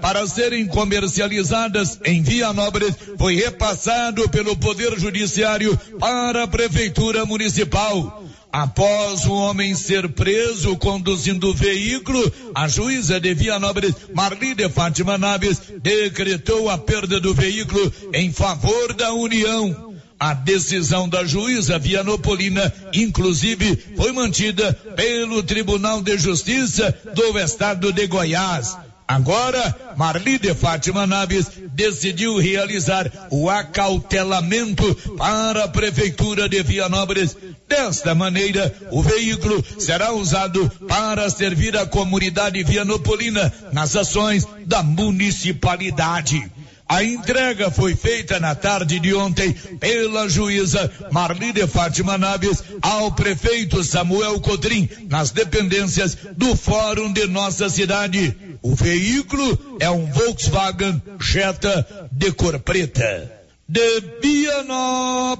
para serem comercializadas em Vianópolis foi repassado pelo Poder Judiciário para a Prefeitura Municipal. Após o homem ser preso conduzindo o veículo, a juíza de Vianópolis, Marli de Fátima Naves, decretou a perda do veículo em favor da União. A decisão da juíza Vianopolina, inclusive, foi mantida pelo Tribunal de Justiça do Estado de Goiás. Agora, Marli de Fátima Naves decidiu realizar o acautelamento para a Prefeitura de Vianópolis. Desta maneira, o veículo será usado para servir a comunidade vianopolina nas ações da municipalidade. A entrega foi feita na tarde de ontem pela juíza Marli de Fátima Naves ao prefeito Samuel Cotrim nas dependências do Fórum de nossa cidade. O veículo é um Volkswagen Jetta de cor preta. De Vianópolis,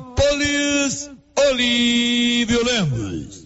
Olívio Lemos.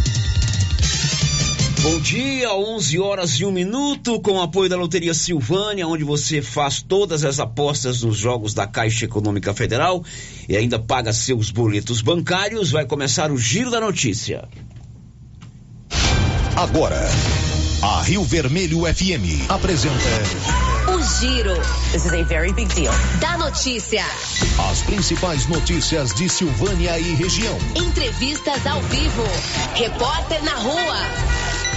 Bom dia, 11 horas e um minuto, com o apoio da Loteria Silvânia, onde você faz todas as apostas nos jogos da Caixa Econômica Federal e ainda paga seus boletos bancários. Vai começar o Giro da Notícia. Agora, a Rio Vermelho FM apresenta. O Giro. This is a very big deal. Da notícia. As principais notícias de Silvânia e região. Entrevistas ao vivo. Repórter na rua.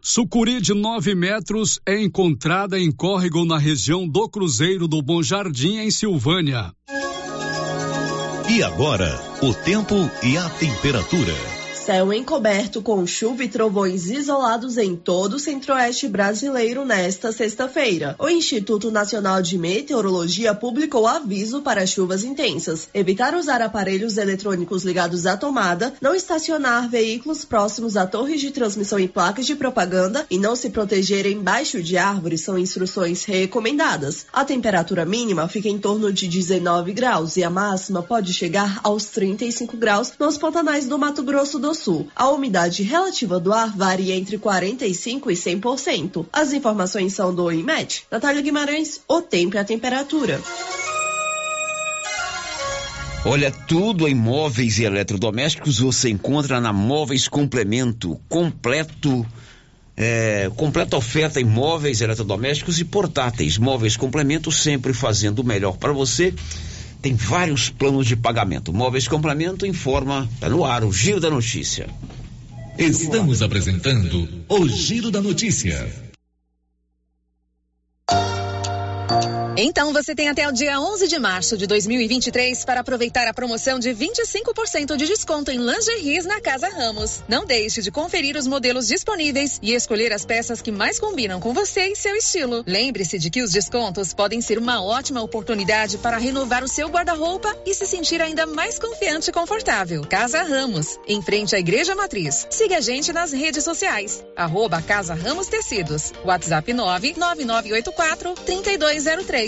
Sucuri de 9 metros é encontrada em córrego na região do Cruzeiro do Bom Jardim, em Silvânia. E agora, o tempo e a temperatura. Céu encoberto com chuva e trovões isolados em todo o centro-oeste brasileiro nesta sexta-feira. O Instituto Nacional de Meteorologia publicou aviso para chuvas intensas. Evitar usar aparelhos eletrônicos ligados à tomada, não estacionar veículos próximos a torres de transmissão e placas de propaganda e não se proteger embaixo de árvores são instruções recomendadas. A temperatura mínima fica em torno de 19 graus e a máxima pode chegar aos 35 graus nos pantanais do Mato Grosso do Sul. A umidade relativa do ar varia entre 45% e 100%. As informações são do IMET. Natália Guimarães, o tempo e a temperatura. Olha, tudo em móveis e eletrodomésticos você encontra na Móveis Complemento, completo, é, completa oferta em móveis, eletrodomésticos e portáteis. Móveis Complemento sempre fazendo o melhor para você. Tem vários planos de pagamento. Móveis Complemento informa, tá no ar, o Giro da Notícia. Estamos apresentando o Giro da Notícia. Então você tem até o dia 11 de março de 2023 para aproveitar a promoção de 25% de desconto em lingeries na Casa Ramos. Não deixe de conferir os modelos disponíveis e escolher as peças que mais combinam com você e seu estilo. Lembre-se de que os descontos podem ser uma ótima oportunidade para renovar o seu guarda-roupa e se sentir ainda mais confiante e confortável. Casa Ramos, em frente à Igreja Matriz. Siga a gente nas redes sociais. Arroba Casa Ramos Tecidos. WhatsApp 99984 3203.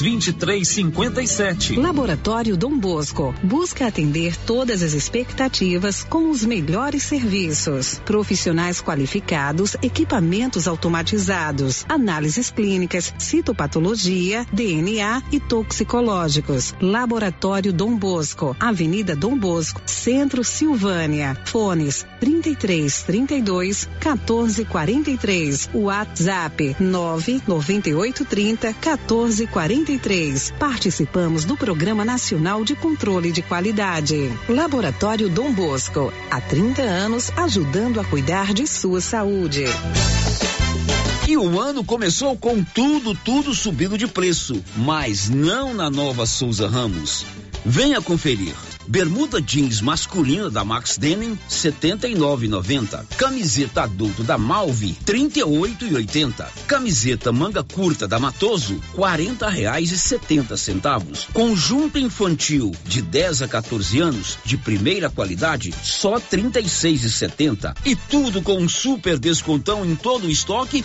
2357. Laboratório Dom Bosco busca atender todas as expectativas com os melhores serviços. Profissionais qualificados, equipamentos automatizados, análises clínicas, citopatologia, DNA e toxicológicos. Laboratório Dom Bosco, Avenida Dom Bosco, Centro Silvânia. Fones 33 32 14 43. WhatsApp 99830 14 43. Participamos do Programa Nacional de Controle de Qualidade. Laboratório Dom Bosco, há 30 anos ajudando a cuidar de sua saúde. E o ano começou com tudo, tudo subindo de preço, mas não na nova Souza Ramos. Venha conferir. Bermuda jeans masculina da Max Denim 79,90. Camiseta adulto da Malve 38,80. Camiseta manga curta da Matoso R$ reais e setenta centavos. Conjunto infantil de 10 a 14 anos de primeira qualidade só R$ 36,70. E tudo com um super descontão em todo o estoque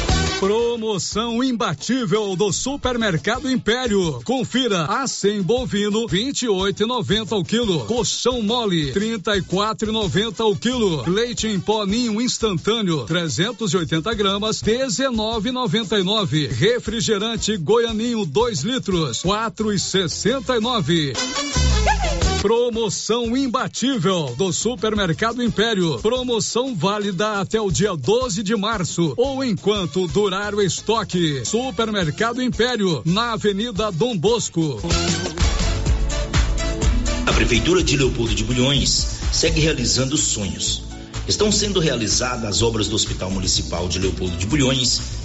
Promoção imbatível do Supermercado Império. Confira a 100 bovino 28,90 ao quilo. Colchão mole 34,90 ao quilo. Leite em pó ninho instantâneo 380 gramas 19,99. Refrigerante Goianinho 2 litros 4,69. Promoção imbatível do Supermercado Império. Promoção válida até o dia 12 de março ou enquanto durar o estoque. Supermercado Império, na Avenida Dom Bosco. Prefeitura de Leopoldo de Bulhões segue realizando sonhos. Estão sendo realizadas as obras do Hospital Municipal de Leopoldo de Bulhões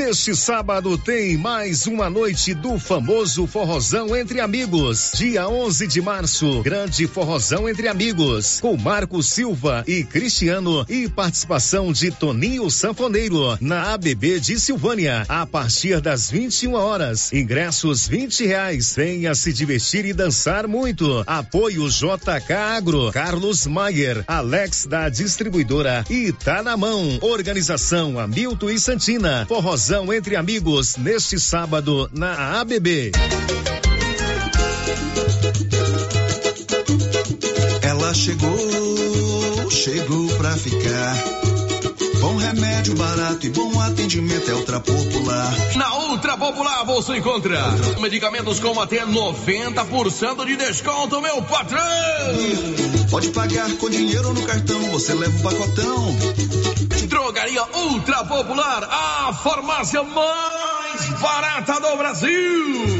Neste sábado tem mais uma noite do famoso Forrozão Entre Amigos. Dia 11 de março, grande Forrozão Entre Amigos. Com Marco Silva e Cristiano e participação de Toninho Sanfoneiro na ABB de Silvânia. A partir das 21 horas. Ingressos 20 reais. Venha se divertir e dançar muito. Apoio JK Agro, Carlos Maier, Alex da distribuidora e tá na mão. Organização Hamilton e Santina. Forrozão entre amigos neste sábado na ABB. Ela chegou, chegou pra ficar. Bom remédio barato e bom atendimento é Ultra Popular. Na Ultra Popular você encontra medicamentos com até 90% de desconto, meu patrão! Pode pagar com dinheiro no cartão, você leva o pacotão. Drogaria Ultra Popular, a farmácia mais barata do Brasil.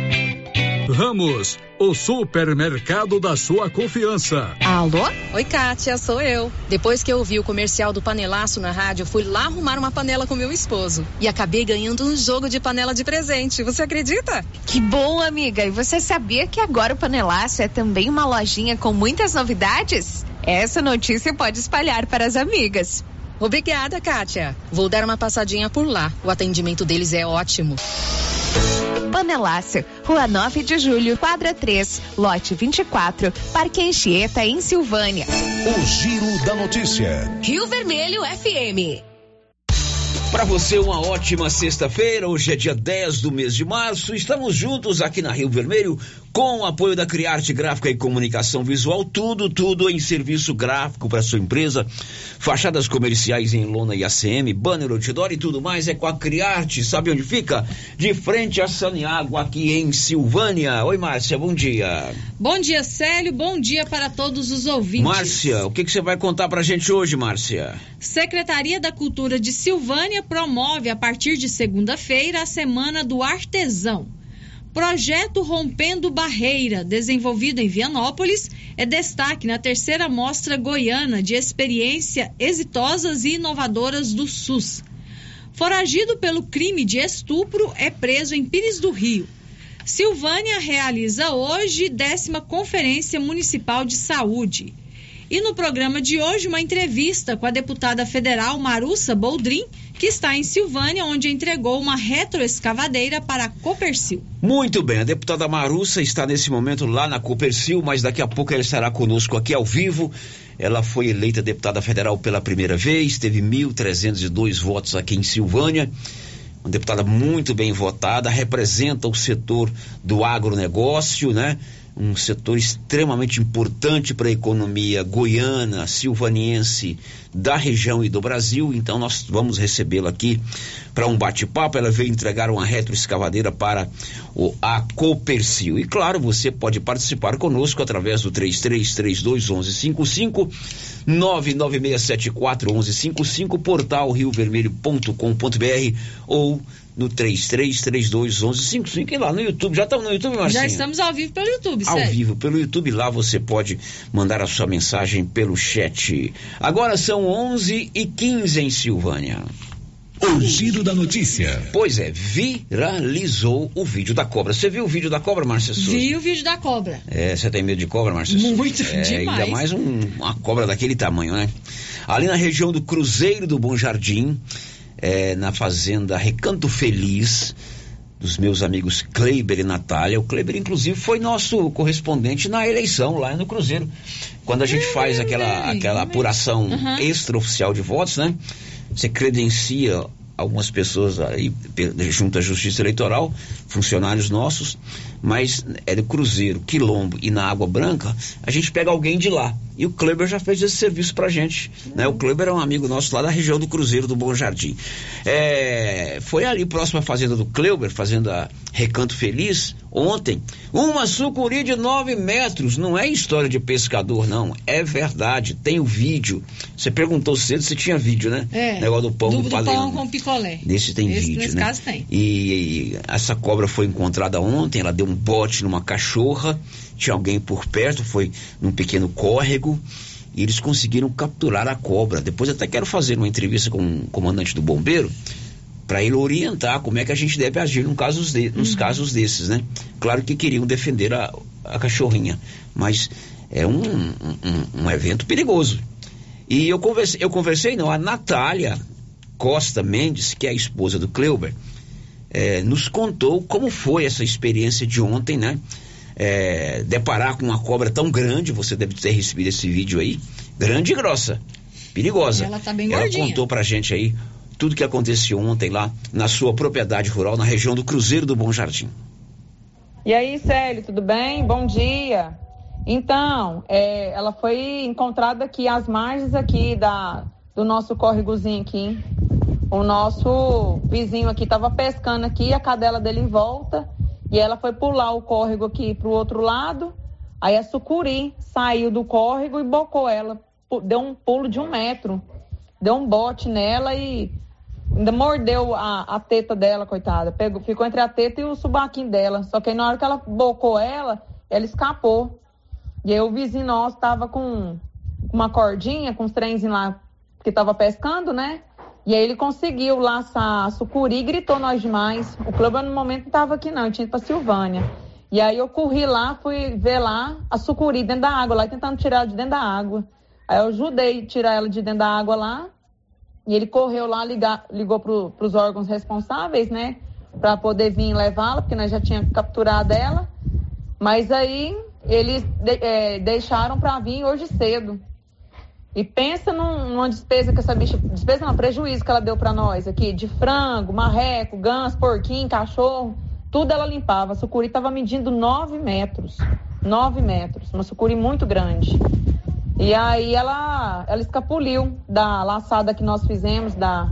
Ramos, o supermercado da sua confiança. Alô? Oi, Kátia, sou eu. Depois que eu ouvi o comercial do panelaço na rádio, fui lá arrumar uma panela com meu esposo. E acabei ganhando um jogo de panela de presente. Você acredita? Que bom, amiga. E você sabia que agora o panelaço é também uma lojinha com muitas novidades? Essa notícia pode espalhar para as amigas. Obrigada, Kátia. Vou dar uma passadinha por lá. O atendimento deles é ótimo. Panelácio, Rua 9 de Julho, quadra 3, lote 24, Parque Anchieta, em Silvânia. O Giro da Notícia. Rio Vermelho FM. Para você, uma ótima sexta-feira. Hoje é dia 10 do mês de março. Estamos juntos aqui na Rio Vermelho com o apoio da Criarte Gráfica e Comunicação Visual. Tudo, tudo em serviço gráfico para sua empresa. Fachadas comerciais em lona e ACM, banner, outdoor e tudo mais é com a Criarte. Sabe onde fica? De frente a Saniago, aqui em Silvânia. Oi, Márcia, bom dia. Bom dia, Célio. Bom dia para todos os ouvintes. Márcia, o que, que você vai contar pra gente hoje, Márcia? Secretaria da Cultura de Silvânia promove a partir de segunda-feira a Semana do Artesão. Projeto Rompendo Barreira, desenvolvido em Vianópolis, é destaque na terceira mostra goiana de experiência exitosas e inovadoras do SUS. Foragido pelo crime de estupro, é preso em Pires do Rio. Silvânia realiza hoje décima Conferência Municipal de Saúde. E no programa de hoje, uma entrevista com a deputada federal Marussa Boldrin, que está em Silvânia, onde entregou uma retroescavadeira para a Copercil. Muito bem, a deputada Marussa está nesse momento lá na Copercil, mas daqui a pouco ela estará conosco aqui ao vivo. Ela foi eleita deputada federal pela primeira vez, teve 1.302 votos aqui em Silvânia. Uma deputada muito bem votada, representa o setor do agronegócio, né? Um setor extremamente importante para a economia goiana, silvaniense, da região e do Brasil. Então nós vamos recebê-la aqui para um bate-papo. Ela veio entregar uma retroescavadeira para o a. E claro, você pode participar conosco através do 3332 1155 99674 1155 portal riovermelho.com.br ou no 3332 1155 e lá no YouTube. Já estamos no YouTube, Marcinho? Já estamos ao vivo pelo YouTube, Ao sério. vivo pelo YouTube, lá você pode mandar a sua mensagem pelo chat. Agora são 11 e 15 em Silvânia. O giro da notícia. Pois é, viralizou o vídeo da cobra. Você viu o vídeo da cobra, Márcia Souza? Vi o vídeo da cobra. É, você tem medo de cobra, Márcia Souza? Muito, é, demais. Ainda mais um- uma cobra daquele tamanho, né? Ali na região do Cruzeiro do Bom Jardim, é, na fazenda Recanto Feliz, dos meus amigos Kleiber e Natália. O Kleiber, inclusive, foi nosso correspondente na eleição lá no Cruzeiro. Quando a gente faz aquela, aquela apuração Uhum. extraoficial de votos, né? Você credencia algumas pessoas aí junto à Justiça Eleitoral, funcionários nossos, mas é do Cruzeiro, Quilombo e na Água Branca, a gente pega alguém de lá. E o Kleber já fez esse serviço pra gente. Né? O Kleber é um amigo nosso lá da região do Cruzeiro do Bom Jardim. É, foi ali próximo à fazenda do Kleber, fazenda Recanto Feliz, ontem, uma sucuri de 9 metros. Não é história de pescador, não. É verdade. Tem o vídeo. Você perguntou cedo se tinha vídeo, né? É. Negócio do pão do, do, do pão com picolé. Nesse tem Esse- vídeo, nesse né? caso tem. E, e essa cobra foi encontrada ontem, ela deu um bote numa cachorra, tinha alguém por perto, foi num pequeno córrego, e eles conseguiram capturar a cobra. Depois até quero fazer uma entrevista com o comandante do bombeiro, para ele orientar como é que a gente deve agir num casos de- nos casos desses, né? Claro que queriam defender a, a cachorrinha, mas é um, um, um- evento perigoso. E eu conversei, eu conversei não, a Natália Costa Mendes, que é a esposa do Kleuber, eh, nos contou como foi essa experiência de ontem, né? Eh, deparar com uma cobra tão grande, você deve ter recebido esse vídeo aí, grande e grossa, perigosa. Ela tá bem Ela gordinha. contou pra gente aí tudo que aconteceu ontem lá na sua propriedade rural, na região do Cruzeiro do Bom Jardim. E aí, Célio, tudo bem? Bom dia. Então, é, ela foi encontrada aqui às margens aqui da, do nosso córregozinho aqui. O nosso vizinho aqui estava pescando aqui, a cadela dele em volta, e ela foi pular o córrego aqui para o outro lado. Aí a sucuri saiu do córrego e bocou ela, deu um pulo de um metro, deu um bote nela e ainda mordeu a, a teta dela, coitada. Pegou, ficou entre a teta e o subaquinho dela. Só que aí na hora que ela bocou ela, ela escapou. E aí o vizinho nosso tava com uma cordinha, com os trenzinhos lá que tava pescando, né? E aí ele conseguiu laçar a sucuri e gritou nós demais. O clube no momento não tava aqui não, tinha ido pra Silvânia. E aí eu corri lá, fui ver lá a sucuri dentro da água, lá tentando tirar ela de dentro da água. Aí eu ajudei a tirar ela de dentro da água lá. E ele correu lá, ligar, ligou para os órgãos responsáveis, né? Para poder vir levá-la, porque nós já tínhamos capturado ela. Mas aí eles de- eh, deixaram para vir hoje cedo. E pensa num- numa despesa que essa bicha. Despesa não, prejuízo que ela deu para nós aqui, de frango, marreco, ganso, porquinho, cachorro. Tudo ela limpava. A sucuri estava medindo 9 metros. 9 metros. Uma sucuri muito grande. E aí ela, ela escapuliu da laçada que nós fizemos, da,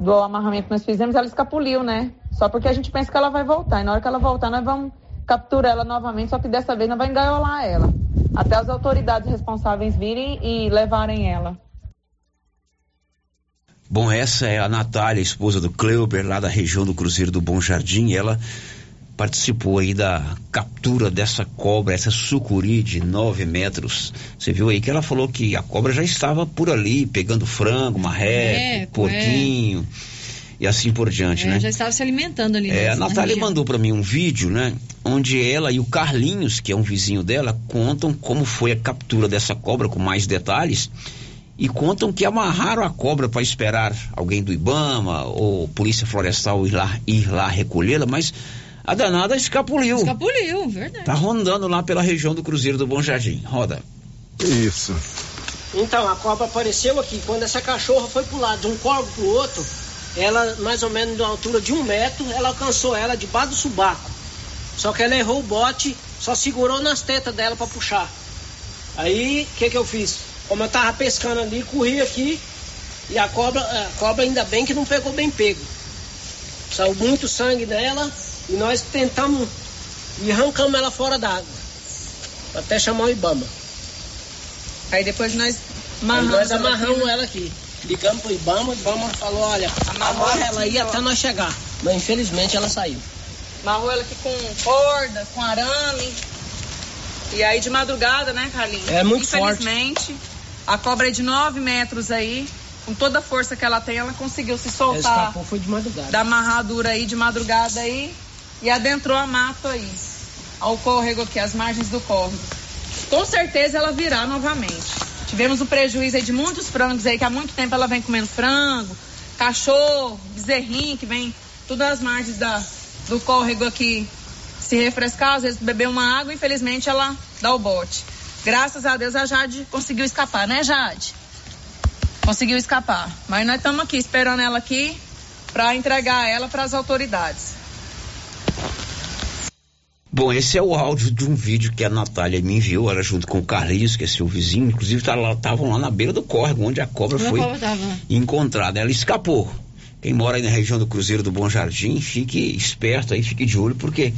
do amarramento que nós fizemos, ela escapuliu, né? Só porque a gente pensa que ela vai voltar. E na hora que ela voltar, nós vamos capturar ela novamente, só que dessa vez nós vamos engaiolar ela. Até as autoridades responsáveis virem e levarem ela. Bom, essa é a Natália, esposa do Kleuber, lá da região do Cruzeiro do Bom Jardim. Ela participou aí da captura dessa cobra, essa sucuri de 9 metros. Você viu aí que ela falou que a cobra já estava por ali, pegando frango, marreco, Marreco, porquinho e assim por diante, É, né? já estava se alimentando ali. É, a Natália região. mandou para mim um vídeo, né? Onde ela e o Carlinhos, que é um vizinho dela, contam como foi a captura dessa cobra com mais detalhes. E contam que amarraram a cobra para esperar alguém do Ibama ou Polícia Florestal ir lá, ir lá recolhê-la, mas a danada escapuliu. Escapuliu, verdade. Tá rondando lá pela região do Cruzeiro do Bom Jardim. Roda. Isso. Então, a cobra apareceu aqui. Quando essa cachorra foi pro lado de um corvo pro outro, ela, mais ou menos de uma altura de um metro, ela alcançou ela debaixo do subaco. Só que ela errou o bote, só segurou nas tetas dela para puxar. Aí, o que que eu fiz? Como eu tava pescando ali, corri aqui e a cobra, a cobra ainda bem que não pegou bem pego. Saiu muito sangue dela e nós tentamos e arrancamos ela fora d'água. Até chamar o Ibama. Aí depois nós amarramos, nós amarramos ela, ela aqui. Ligamos pro Ibama, o Ibama falou, olha, amarra ela aí até nós chegar. Mas infelizmente ela saiu. Amarrou ela aqui com corda, com arame. E aí de madrugada, né, Carlinhos? É muito Infelizmente, forte. a cobra é de 9 metros aí. Com toda a força que ela tem, ela conseguiu se soltar. Escapou, foi de madrugada. Da amarradura aí de madrugada aí. E adentrou a mata aí. Ao córrego aqui, as margens do córrego. Com certeza ela virá novamente. Tivemos um prejuízo aí de muitos frangos aí, que há muito tempo ela vem comendo frango, cachorro, bezerrinho, que vem tudo às margens da, do córrego aqui se refrescar, às vezes beber uma água, infelizmente ela dá o bote. Graças a Deus a Jade conseguiu escapar, né, Jade? Conseguiu escapar. Mas nós estamos aqui esperando ela aqui para entregar ela para as autoridades. Bom, esse é o áudio de um vídeo que a Natália me enviou, ela junto com o Carlinhos, que é seu vizinho, inclusive estavam tá lá, na beira do córrego, onde a cobra foi encontrada. Ela escapou. Quem mora aí na região do Cruzeiro do Bom Jardim, fique esperto aí, fique de olho, porque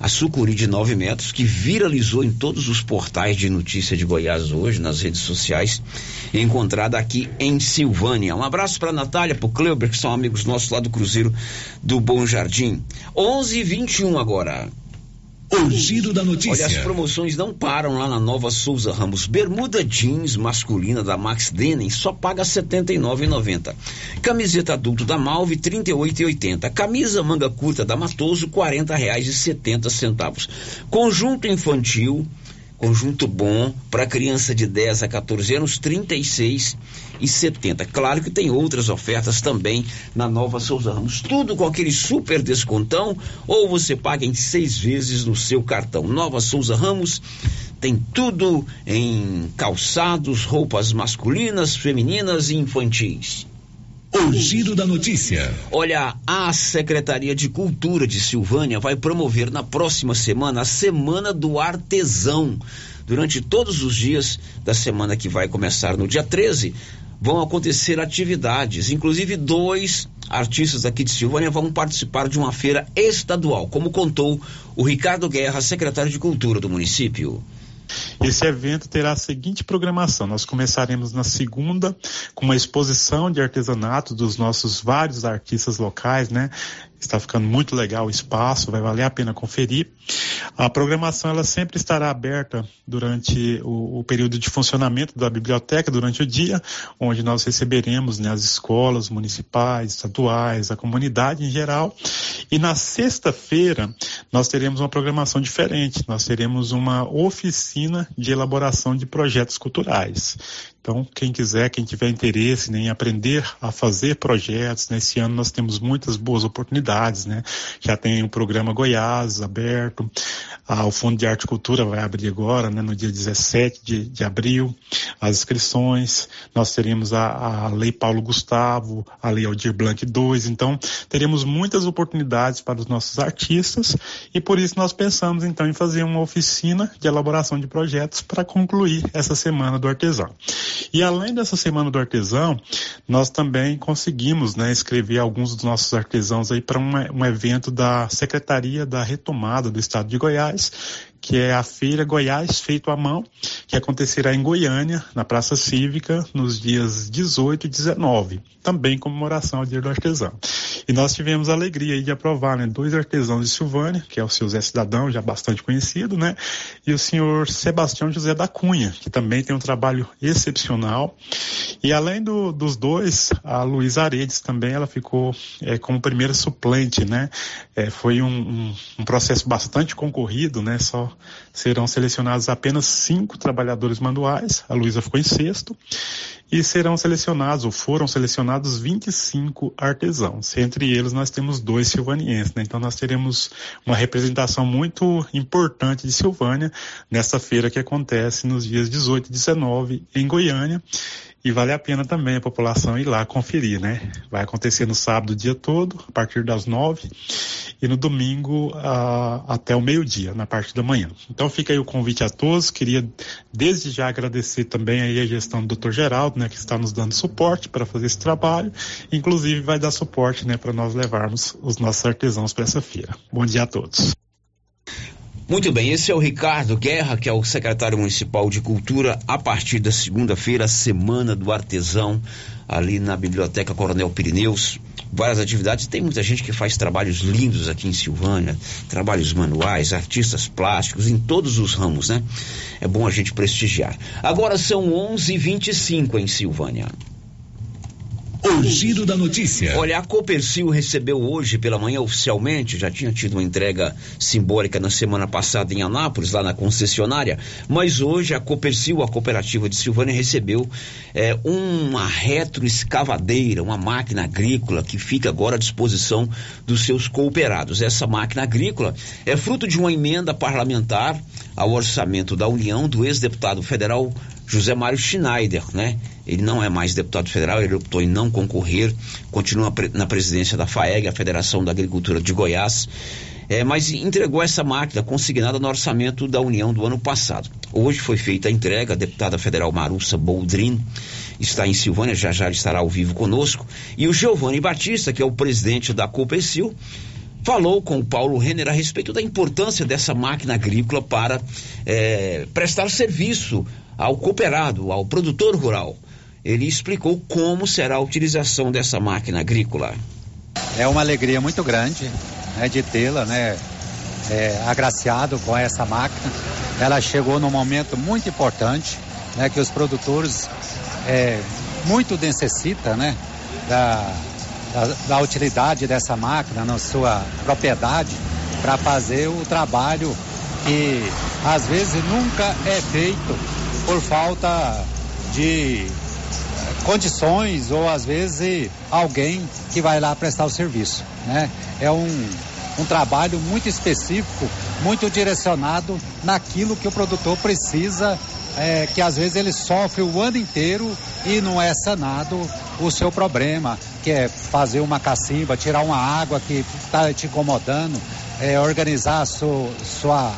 a sucuri de 9 metros, que viralizou em todos os portais de notícia de Goiás hoje, nas redes sociais, é encontrada aqui em Silvânia. Um abraço para Natália, para o Kleuber, que são amigos nossos lá do Cruzeiro do Bom Jardim. 11 h 21 agora. Giro da notícia. Olha, as promoções não param lá na Nova Souza Ramos. Bermuda jeans masculina da Max Denim só paga R$ 79,90. Camiseta adulto da Malve R$ 38,80. Camisa manga curta da Matoso R$ 40,70. Conjunto infantil Conjunto bom para criança de 10 a 14 anos, 36 e 70. Claro que tem outras ofertas também na Nova Souza Ramos. Tudo com aquele super descontão ou você paga em seis vezes no seu cartão. Nova Souza Ramos tem tudo em calçados, roupas masculinas, femininas e infantis. O giro da notícia. Olha, a Secretaria de Cultura de Silvânia vai promover na próxima semana a Semana do Artesão. Durante todos os dias da semana que vai começar no dia 13, vão acontecer atividades. Inclusive, dois artistas aqui de Silvânia vão participar de uma feira estadual, como contou o Ricardo Guerra, secretário de Cultura do município. Esse evento terá a seguinte programação: nós começaremos na segunda com uma exposição de artesanato dos nossos vários artistas locais, né? Está ficando muito legal o espaço, vai valer a pena conferir. A programação ela sempre estará aberta durante o, o período de funcionamento da biblioteca, durante o dia, onde nós receberemos né, as escolas municipais, estaduais, a comunidade em geral. E na sexta-feira nós teremos uma programação diferente. Nós teremos uma oficina de elaboração de projetos culturais. Então, quem quiser, quem tiver interesse né, em aprender a fazer projetos, nesse ano nós temos muitas boas oportunidades, né? Já tem o programa Goiás aberto, ah, o Fundo de Arte e Cultura vai abrir agora, né, no dia 17 de, de abril, as inscrições, nós teremos a, a Lei Paulo Gustavo, a Lei Aldir Blanc II, então teremos muitas oportunidades para os nossos artistas e por isso nós pensamos então em fazer uma oficina de elaboração de projetos para concluir essa semana do artesão. E além dessa Semana do Artesão, nós também conseguimos né, escrever alguns dos nossos artesãos aí para um evento da Secretaria da Retomada do Estado de Goiás, que é a Feira Goiás Feito à Mão, que acontecerá em Goiânia, na Praça Cívica, nos dias 18 e 19, também comemoração ao Dia do Artesão. E nós tivemos a alegria de aprovar né, dois artesãos de Silvânia, que é o seu Zé Cidadão, já bastante conhecido, né? E o senhor Sebastião José da Cunha, que também tem um trabalho excepcional. E além do, dos dois, a Luísa Aredes também, ela ficou é, como primeira suplente, né? É, foi um, um, um processo bastante concorrido, né? Só serão selecionados apenas cinco trabalhadores manuais, a Luísa ficou em sexto, e serão selecionados, ou foram selecionados 25 artesãos. Entre eles nós temos dois silvanienses, né? Então nós teremos uma representação muito importante de Silvânia nessa feira que acontece nos dias 18 e 19 em Goiânia. E vale a pena também a população ir lá conferir, né? Vai acontecer no sábado o dia todo, a partir das nove, e no domingo até o meio-dia, na parte da manhã. Então fica aí o convite a todos. Queria desde já agradecer também aí a gestão do Dr. Geraldo, né, que está nos dando suporte para fazer esse trabalho. Inclusive vai dar suporte, né, para nós levarmos os nossos artesãos para essa feira. Bom dia a todos. Muito bem, esse é o Ricardo Guerra, que é o secretário municipal de Cultura, a partir da segunda-feira, Semana do Artesão, ali na Biblioteca Coronel Pirineus. Várias atividades, tem muita gente que faz trabalhos lindos aqui em Silvânia, trabalhos manuais, artistas plásticos, em todos os ramos, né? É bom a gente prestigiar. Agora são 11:25 em Silvânia. O giro da notícia. Olha, a Copercil recebeu hoje pela manhã oficialmente, já tinha tido uma entrega simbólica na semana passada em Anápolis, lá na concessionária, mas hoje a Copercil, a cooperativa de Silvânia, recebeu é, uma retroescavadeira, uma máquina agrícola que fica agora à disposição dos seus cooperados. Essa máquina agrícola é fruto de uma emenda parlamentar ao orçamento da União do ex-deputado federal José Mário Schneider, né? Ele não é mais deputado federal, ele optou em não concorrer, continua na presidência da FAEG, a Federação da Agricultura de Goiás, é, mas entregou essa máquina consignada no orçamento da União do ano passado. Hoje foi feita a entrega, a deputada federal Marussa Boldrin está em Silvânia, já já estará ao vivo conosco, e o Giovanni Batista, que é o presidente da Copecil, falou com o Paulo Renner a respeito da importância dessa máquina agrícola para é, prestar serviço ao cooperado, ao produtor rural. Ele explicou como será a utilização dessa máquina agrícola. É uma alegria muito grande né, de tê-la, né, é, agraciado com essa máquina. Ela chegou num momento muito importante, né, que os produtores é, muito necessitam, né, da, da, da utilidade dessa máquina na sua propriedade para fazer o trabalho que às vezes nunca é feito por falta de condições ou às vezes alguém que vai lá prestar o serviço, né? É um, um trabalho muito específico, muito direcionado naquilo que o produtor precisa, é, que às vezes ele sofre o ano inteiro e não é sanado o seu problema, que é fazer uma cacimba, tirar uma água que está te incomodando, é, organizar a sua, sua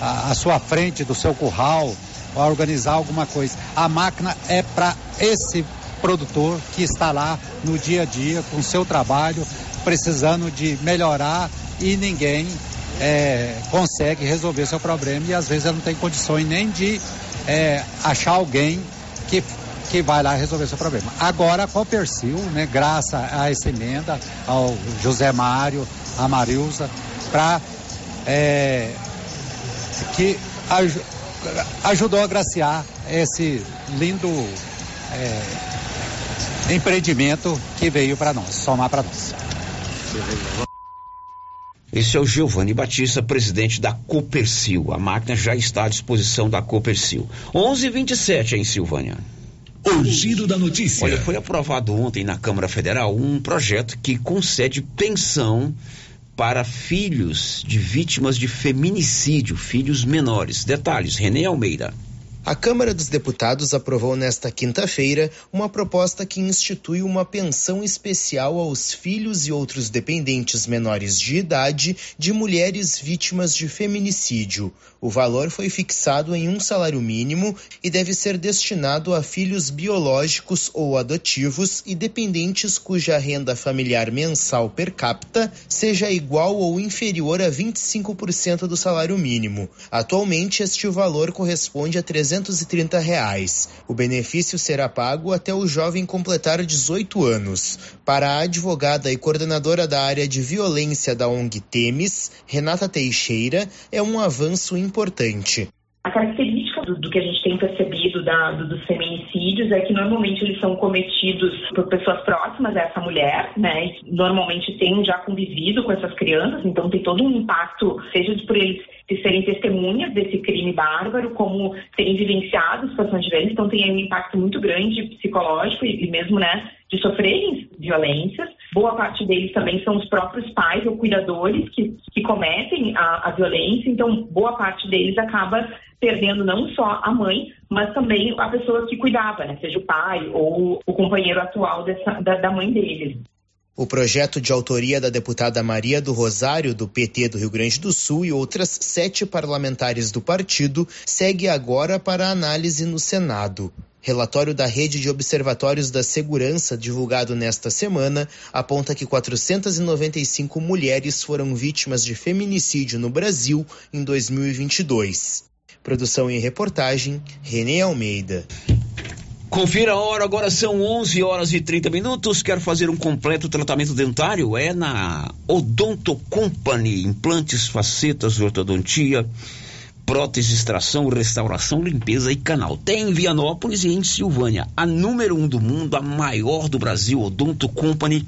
a, a sua frente do seu curral, organizar alguma coisa. A máquina é para esse produtor que está lá no dia a dia com seu trabalho, precisando de melhorar e ninguém é, consegue resolver seu problema e às vezes ele não tem condições nem de é, achar alguém que, que vai lá resolver seu problema. Agora a Copercil, né, graças a essa emenda, ao José Mário, a Marilza, para é, que ajudou a graciar esse lindo é, empreendimento que veio para nós, somar para nós. Esse é o Giovanni Batista, presidente da Copercil. A máquina já está à disposição da Copercil. 11:27 em Silvânia. O giro da notícia. Olha, foi aprovado ontem na Câmara Federal um projeto que concede pensão para filhos de vítimas de feminicídio, filhos menores. Detalhes, Renê Almeida. A Câmara dos Deputados aprovou nesta quinta-feira uma proposta que institui uma pensão especial aos filhos e outros dependentes menores de idade de mulheres vítimas de feminicídio. O valor foi fixado em um salário mínimo e deve ser destinado a filhos biológicos ou adotivos e dependentes cuja renda familiar mensal per capita seja igual ou inferior a 25% do salário mínimo. Atualmente, este valor corresponde a 300 330 reais. O benefício será pago até o jovem completar 18 anos. Para a advogada e coordenadora da área de violência da ONG Temes, Renata Teixeira, é um avanço importante. A característica do, do, que a gente tem percebido da, do, dos feminicídios é que normalmente eles são cometidos por pessoas próximas a essa mulher, né? Normalmente têm já convivido com essas crianças, então tem todo um impacto, seja por eles de serem testemunhas desse crime bárbaro, como terem vivenciado situações de violência, então tem um impacto muito grande psicológico e, e mesmo, né, de sofrerem violências. Boa parte deles também são os próprios pais ou cuidadores que, que cometem a, a violência, então boa parte deles acaba perdendo não só a mãe, mas também a pessoa que cuidava, né? seja o pai ou o companheiro atual dessa, da, da mãe deles. O projeto de autoria da deputada Maria do Rosário, do PT do Rio Grande do Sul, e outras sete parlamentares do partido segue agora para análise no Senado. Relatório da Rede de Observatórios da Segurança, divulgado nesta semana, aponta que 495 mulheres foram vítimas de feminicídio no Brasil em 2022. Produção e reportagem, Renê Almeida. Confira a hora, agora são 11 horas e 30 minutos. Quer fazer um completo tratamento dentário? É na Odonto Company. Implantes, facetas, ortodontia, prótese, extração, restauração, limpeza e canal. Tem em Vianópolis e em Silvânia. A número um do mundo, a maior do Brasil, Odonto Company.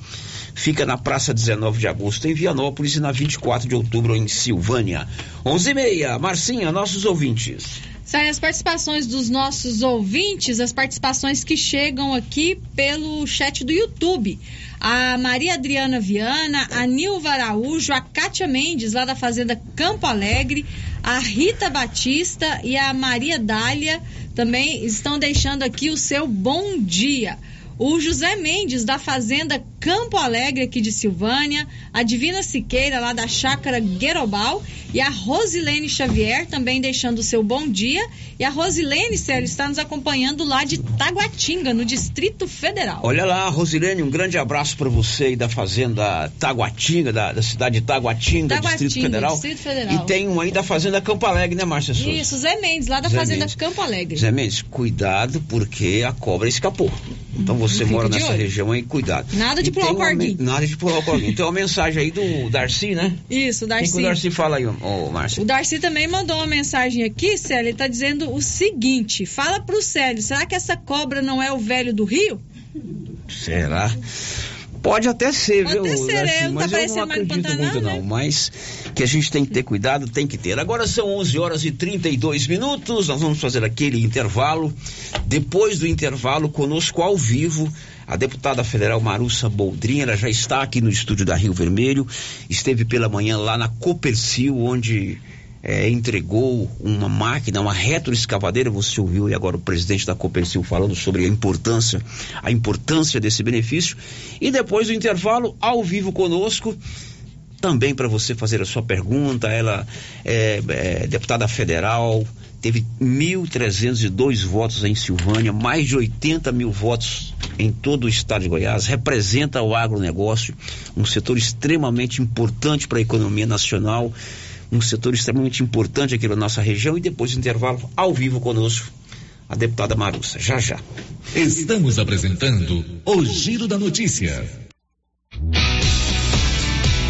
Fica na Praça 19 de Agosto, em Vianópolis, e na 24 de outubro, em Silvânia. 11 e meia. Marcinha, nossos ouvintes. Saem as participações dos nossos ouvintes, as participações que chegam aqui pelo chat do YouTube. A Maria Adriana Viana, a Nilva Araújo, a Kátia Mendes, lá da Fazenda Campo Alegre, a Rita Batista e a Maria Dália também estão deixando aqui o seu bom dia. O José Mendes, da Fazenda Campo Alegre, aqui de Silvânia, a Divina Siqueira, lá da Chácara Guerobal, e a Rosilene Xavier, também deixando o seu bom dia. E a Rosilene, Célio, está nos acompanhando lá de Taguatinga, no Distrito Federal. Olha lá, Rosilene, um grande abraço para você aí da Fazenda Taguatinga, da, da cidade de Taguatinga, Taguatinga Distrito, Federal. Distrito Federal. E tem um aí da Fazenda Campo Alegre, né, Márcia Souza? Isso, Zé Mendes, lá da Zé Fazenda Mendes. Campo Alegre. Zé Mendes, cuidado porque a cobra escapou. Então você mora nessa olho. região aí, cuidado. Nada de pular o corguinho. Nada de pular o corguinho. Tem uma mensagem aí do Darcy, né? Isso, O Darcy. que, que o Darcy fala aí, ô, ô Márcia? O Darcy também mandou uma mensagem aqui, Célio. Ele está dizendo o seguinte: fala pro Célio, será que essa cobra não é o velho do Rio? Será? Pode até ser, Pode viu? ser, Darcy, é, não tá mas eu não acredito Pantanal, muito, né? não. Mas que a gente tem que ter cuidado, tem que ter. Agora são 11 horas e 32 minutos. Nós vamos fazer aquele intervalo. Depois do intervalo, conosco ao vivo, a deputada federal Marussa Boldrin. Ela já está aqui no estúdio da Rio Vermelho. Esteve pela manhã lá na Copercil, onde é, entregou uma máquina, uma retroescavadeira. Você ouviu e agora o presidente da Copercil falando sobre a importância, a importância desse benefício. E depois do intervalo, ao vivo conosco, também para você fazer a sua pergunta. Ela é, é deputada federal, teve 1.302 votos em Silvânia, mais de 80 mil votos em todo o estado de Goiás, representa o agronegócio, um setor extremamente importante para a economia nacional, um setor extremamente importante aqui na nossa região. E depois intervalo, ao vivo conosco, a deputada Marussa. Já já. Estamos apresentando o Giro da Notícia.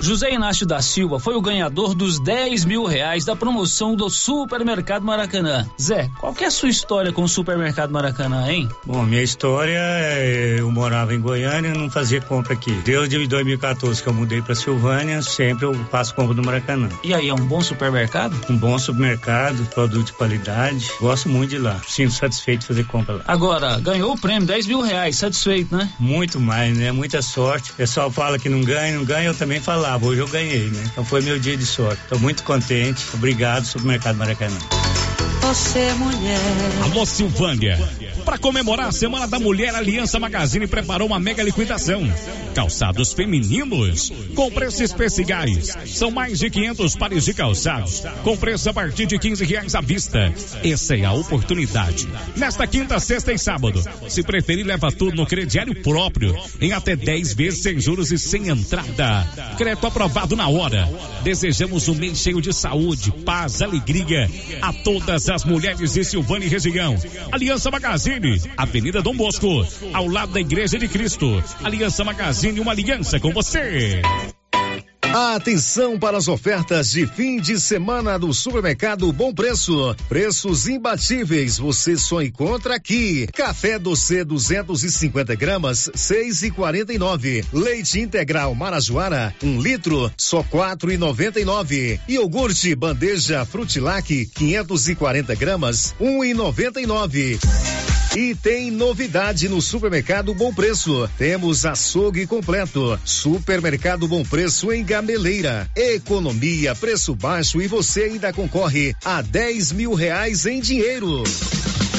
José Inácio da Silva foi o ganhador dos 10 mil reais da promoção do Supermercado Maracanã. Zé, qual que é a sua história com o Supermercado Maracanã, hein? Bom, minha história é, eu morava em Goiânia e não fazia compra aqui. Desde 2014 que eu mudei para Silvânia, sempre eu faço compra no Maracanã. E aí, é um bom supermercado? Um bom supermercado, produto de qualidade. Gosto muito de lá. Sinto satisfeito de fazer compra lá. Agora, ganhou o prêmio, 10 mil reais, satisfeito, né? Muito mais, né? Muita sorte. O pessoal fala que não ganha, não ganha, eu também falava hoje eu ganhei, né? Então foi meu dia de sorte. Estou muito contente. Obrigado, Supermercado Maracanã. Você é mulher. Alô, Silvânia. Para comemorar a Semana da Mulher, a Aliança Magazine preparou uma mega liquidação. Calçados femininos com preços especiais. São mais de 500 pares de calçados com preço a partir de 15 reais à vista. Essa é a oportunidade. Nesta quinta, sexta e sábado. Se preferir, leva tudo no crediário próprio em até 10 vezes sem juros e sem entrada. Crédito aprovado na hora. Desejamos um mês cheio de saúde, paz, alegria a todas as mulheres de Silvânia e região. Aliança Magazine, Avenida Dom Bosco, ao lado da Igreja de Cristo. Aliança Magazine, uma aliança com você. Atenção para as ofertas de fim de semana do supermercado Bom Preço. Preços imbatíveis você só encontra aqui. Café doce 250 gramas, 6,49. Leite integral Marajoara, um litro, só 4,99. Iogurte bandeja Frutilac, 540 gramas, 1,99. E tem novidade no Supermercado Bom Preço. Temos açougue completo. Supermercado Bom Preço em Gameleira. Economia, preço baixo e você ainda concorre a 10 mil reais em dinheiro.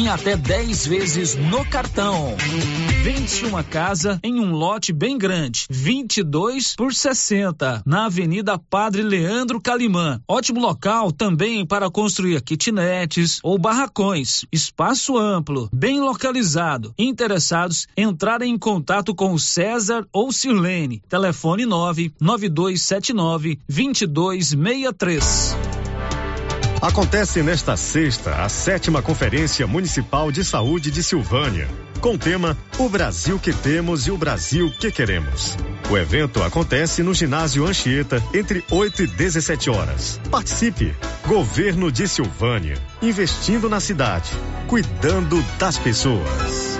em até 10 vezes no cartão. Vende uma casa em um lote bem grande, 22 por 60, na Avenida Padre Leandro Calimã. Ótimo local também para construir kitnetes ou barracões. Espaço amplo, bem localizado. Interessados, entrarem em contato com o César ou Sirlene. Telefone 9 9279 2263. Acontece nesta sexta a sétima Conferência Municipal de Saúde de Silvânia, com o tema O Brasil que temos e o Brasil que queremos. O evento acontece no ginásio Anchieta entre 8 e 17 horas. Participe! Governo de Silvânia, investindo na cidade, cuidando das pessoas.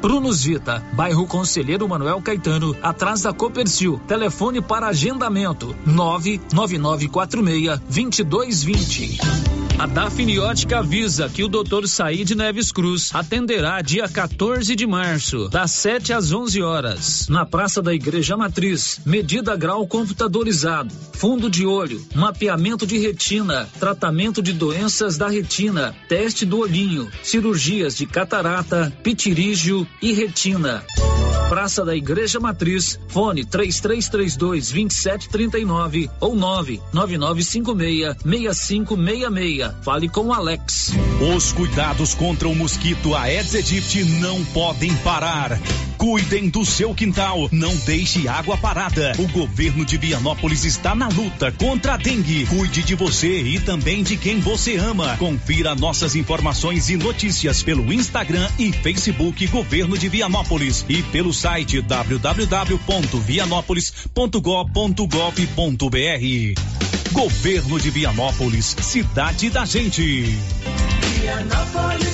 Brunos Vita, bairro Conselheiro Manuel Caetano, atrás da Copercil. Telefone para agendamento: 99946 2220. A Dafniótica avisa que o Dr. Said Neves Cruz atenderá dia 14 de março, das 7 às 11 horas, na Praça da Igreja Matriz. Medida grau computadorizado, fundo de olho, mapeamento de retina, tratamento de doenças da retina, teste do olhinho, cirurgias de catarata, pitirígio e retina. Praça da Igreja Matriz, fone 3332 2739 ou 99956 6566. Fale com Alex. Os cuidados contra o mosquito Aedes aegypti não podem parar. Cuidem do seu quintal, não deixe água parada. O governo de Vianópolis está na luta contra a dengue. Cuide de você e também de quem você ama. Confira nossas informações e notícias pelo Instagram e Facebook Governo de Vianópolis e pelo site www.vianópolis.gov.br. Governo de Vianópolis, cidade da gente. Vianópolis,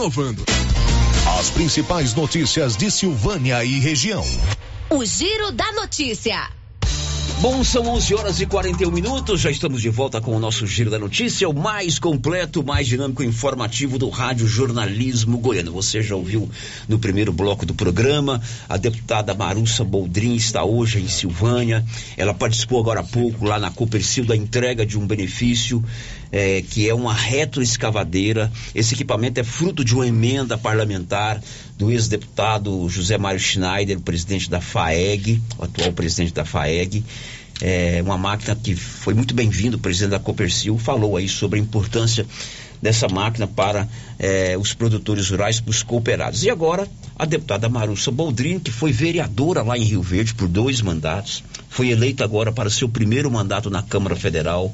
As principais notícias de Silvânia e região. O Giro da Notícia. Bom, são 11 horas e 41 minutos. Já estamos de volta com o nosso Giro da Notícia, o mais completo, mais dinâmico e informativo do Rádio Jornalismo Goiano. Você já ouviu no primeiro bloco do programa. A deputada Marussa Boldrin está hoje em Silvânia. Ela participou agora há pouco lá na Copercil da entrega de um benefício é, que é uma retroescavadeira. Esse equipamento é fruto de uma emenda parlamentar do ex-deputado José Mário Schneider, presidente da FAEG, o atual presidente da FAEG. É uma máquina que foi muito bem-vindo, o presidente da Copercil falou aí sobre a importância dessa máquina para eh, os produtores rurais, para os cooperados. E agora, a deputada Marussa Boldrini, que foi vereadora lá em Rio Verde por dois mandatos, foi eleita agora para seu primeiro mandato na Câmara Federal.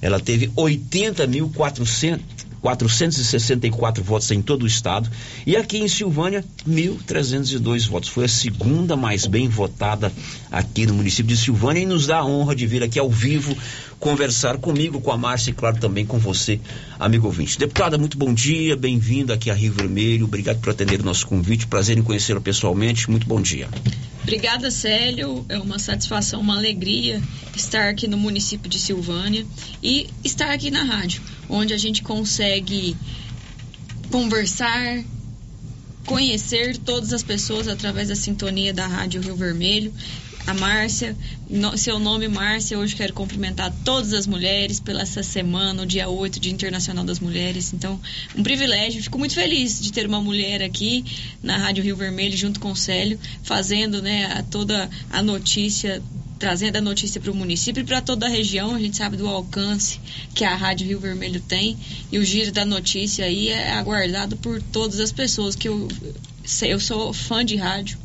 Ela teve 80.400 464 votos em todo o estado. E aqui em Silvânia, 1.302 votos. Foi a segunda mais bem votada aqui no município de Silvânia e nos dá a honra de vir aqui ao vivo conversar comigo, com a Márcia e, claro, também com você, amigo ouvinte. Deputada, muito bom dia, bem-vinda aqui a Rio Vermelho. Obrigado por atender o nosso convite. Prazer em conhecê-la pessoalmente. Muito bom dia. Obrigada, Célio. É uma satisfação, uma alegria estar aqui no município de Silvânia e estar aqui na rádio, onde a gente consegue conversar, conhecer todas as pessoas através da sintonia da Rádio Rio Vermelho. A Márcia, no, seu nome Márcia, hoje quero cumprimentar todas as mulheres pela essa semana, o dia 8, Dia Internacional das Mulheres. Então, um privilégio. Fico muito feliz de ter uma mulher aqui na Rádio Rio Vermelho, junto com o Célio, fazendo né, a, toda a notícia trazendo a notícia para o município e para toda a região. A gente sabe do alcance que a Rádio Rio Vermelho tem e o giro da notícia aí é aguardado por todas as pessoas que eu eu sou fã de rádio.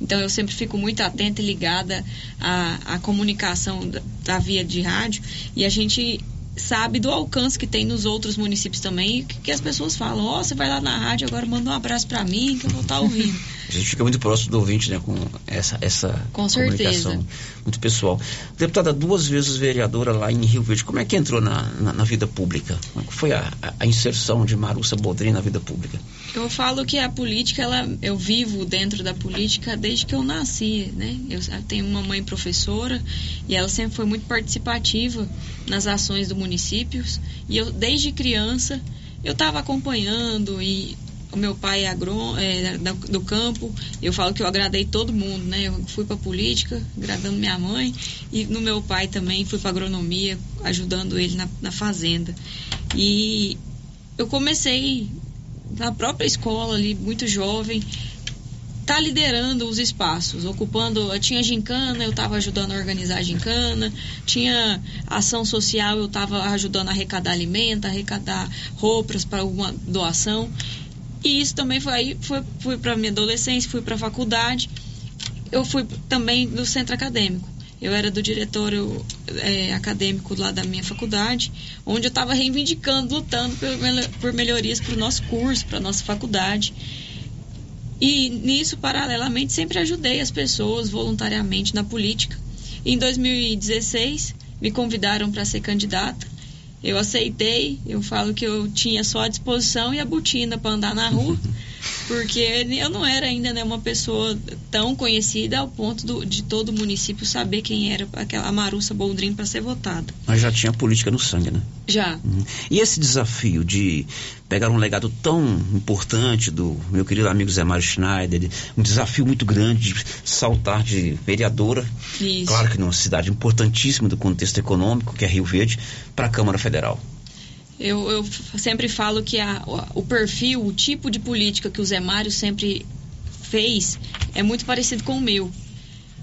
Então eu sempre fico muito atenta e ligada à, à comunicação da, da via de rádio e a gente sabe do alcance que tem nos outros municípios também, que, que as pessoas falam, ó, oh, você vai lá na rádio, agora manda um abraço para mim, que eu vou estar tá ouvindo. a gente fica muito próximo do ouvinte, né, com essa, essa com comunicação certeza. muito pessoal. Deputada, duas vezes vereadora lá em Rio Verde, como é que entrou na, na, na vida pública? Como foi a, a, inserção de Marussa Bodrin na vida pública? Eu falo que a política, ela, eu vivo dentro da política desde que eu nasci, né? Eu tenho uma mãe professora e ela sempre foi muito participativa nas ações do município municípios e eu desde criança eu estava acompanhando e o meu pai é, é do campo, eu falo que eu agradei todo mundo, né? Eu fui para política, agradando minha mãe, e no meu pai também fui para agronomia, ajudando ele na, na fazenda. E eu comecei na própria escola ali, muito jovem, tá liderando os espaços, ocupando. Tinha gincana, eu estava ajudando a organizar a gincana, tinha ação social, eu estava ajudando a arrecadar alimento, arrecadar roupas para alguma doação. E isso também foi aí, foi, fui para minha adolescência, fui para a faculdade. Eu fui também do centro acadêmico. Eu era do diretório é, acadêmico lá da minha faculdade, onde eu estava reivindicando, lutando por, por melhorias para o nosso curso, para a nossa faculdade. E nisso, paralelamente, sempre ajudei as pessoas voluntariamente na política. Em 2016, me convidaram para ser candidata Eu aceitei, eu falo que eu tinha só a disposição e a botina para andar na rua, porque eu não era ainda né, uma pessoa tão conhecida ao ponto do, de todo o município saber quem era aquela Marussa Boldrin para ser votada. Mas já tinha política no sangue, né? Já. Uhum. E esse desafio de pegar um legado tão importante do meu querido amigo Zé Mário Schneider, um desafio muito grande de saltar de vereadora, Isso. claro que numa cidade importantíssima do contexto econômico, que é Rio Verde, para a Câmara Federal. Eu, eu sempre falo que a, o perfil, o tipo de política que o Zé Mário sempre fez é muito parecido com o meu.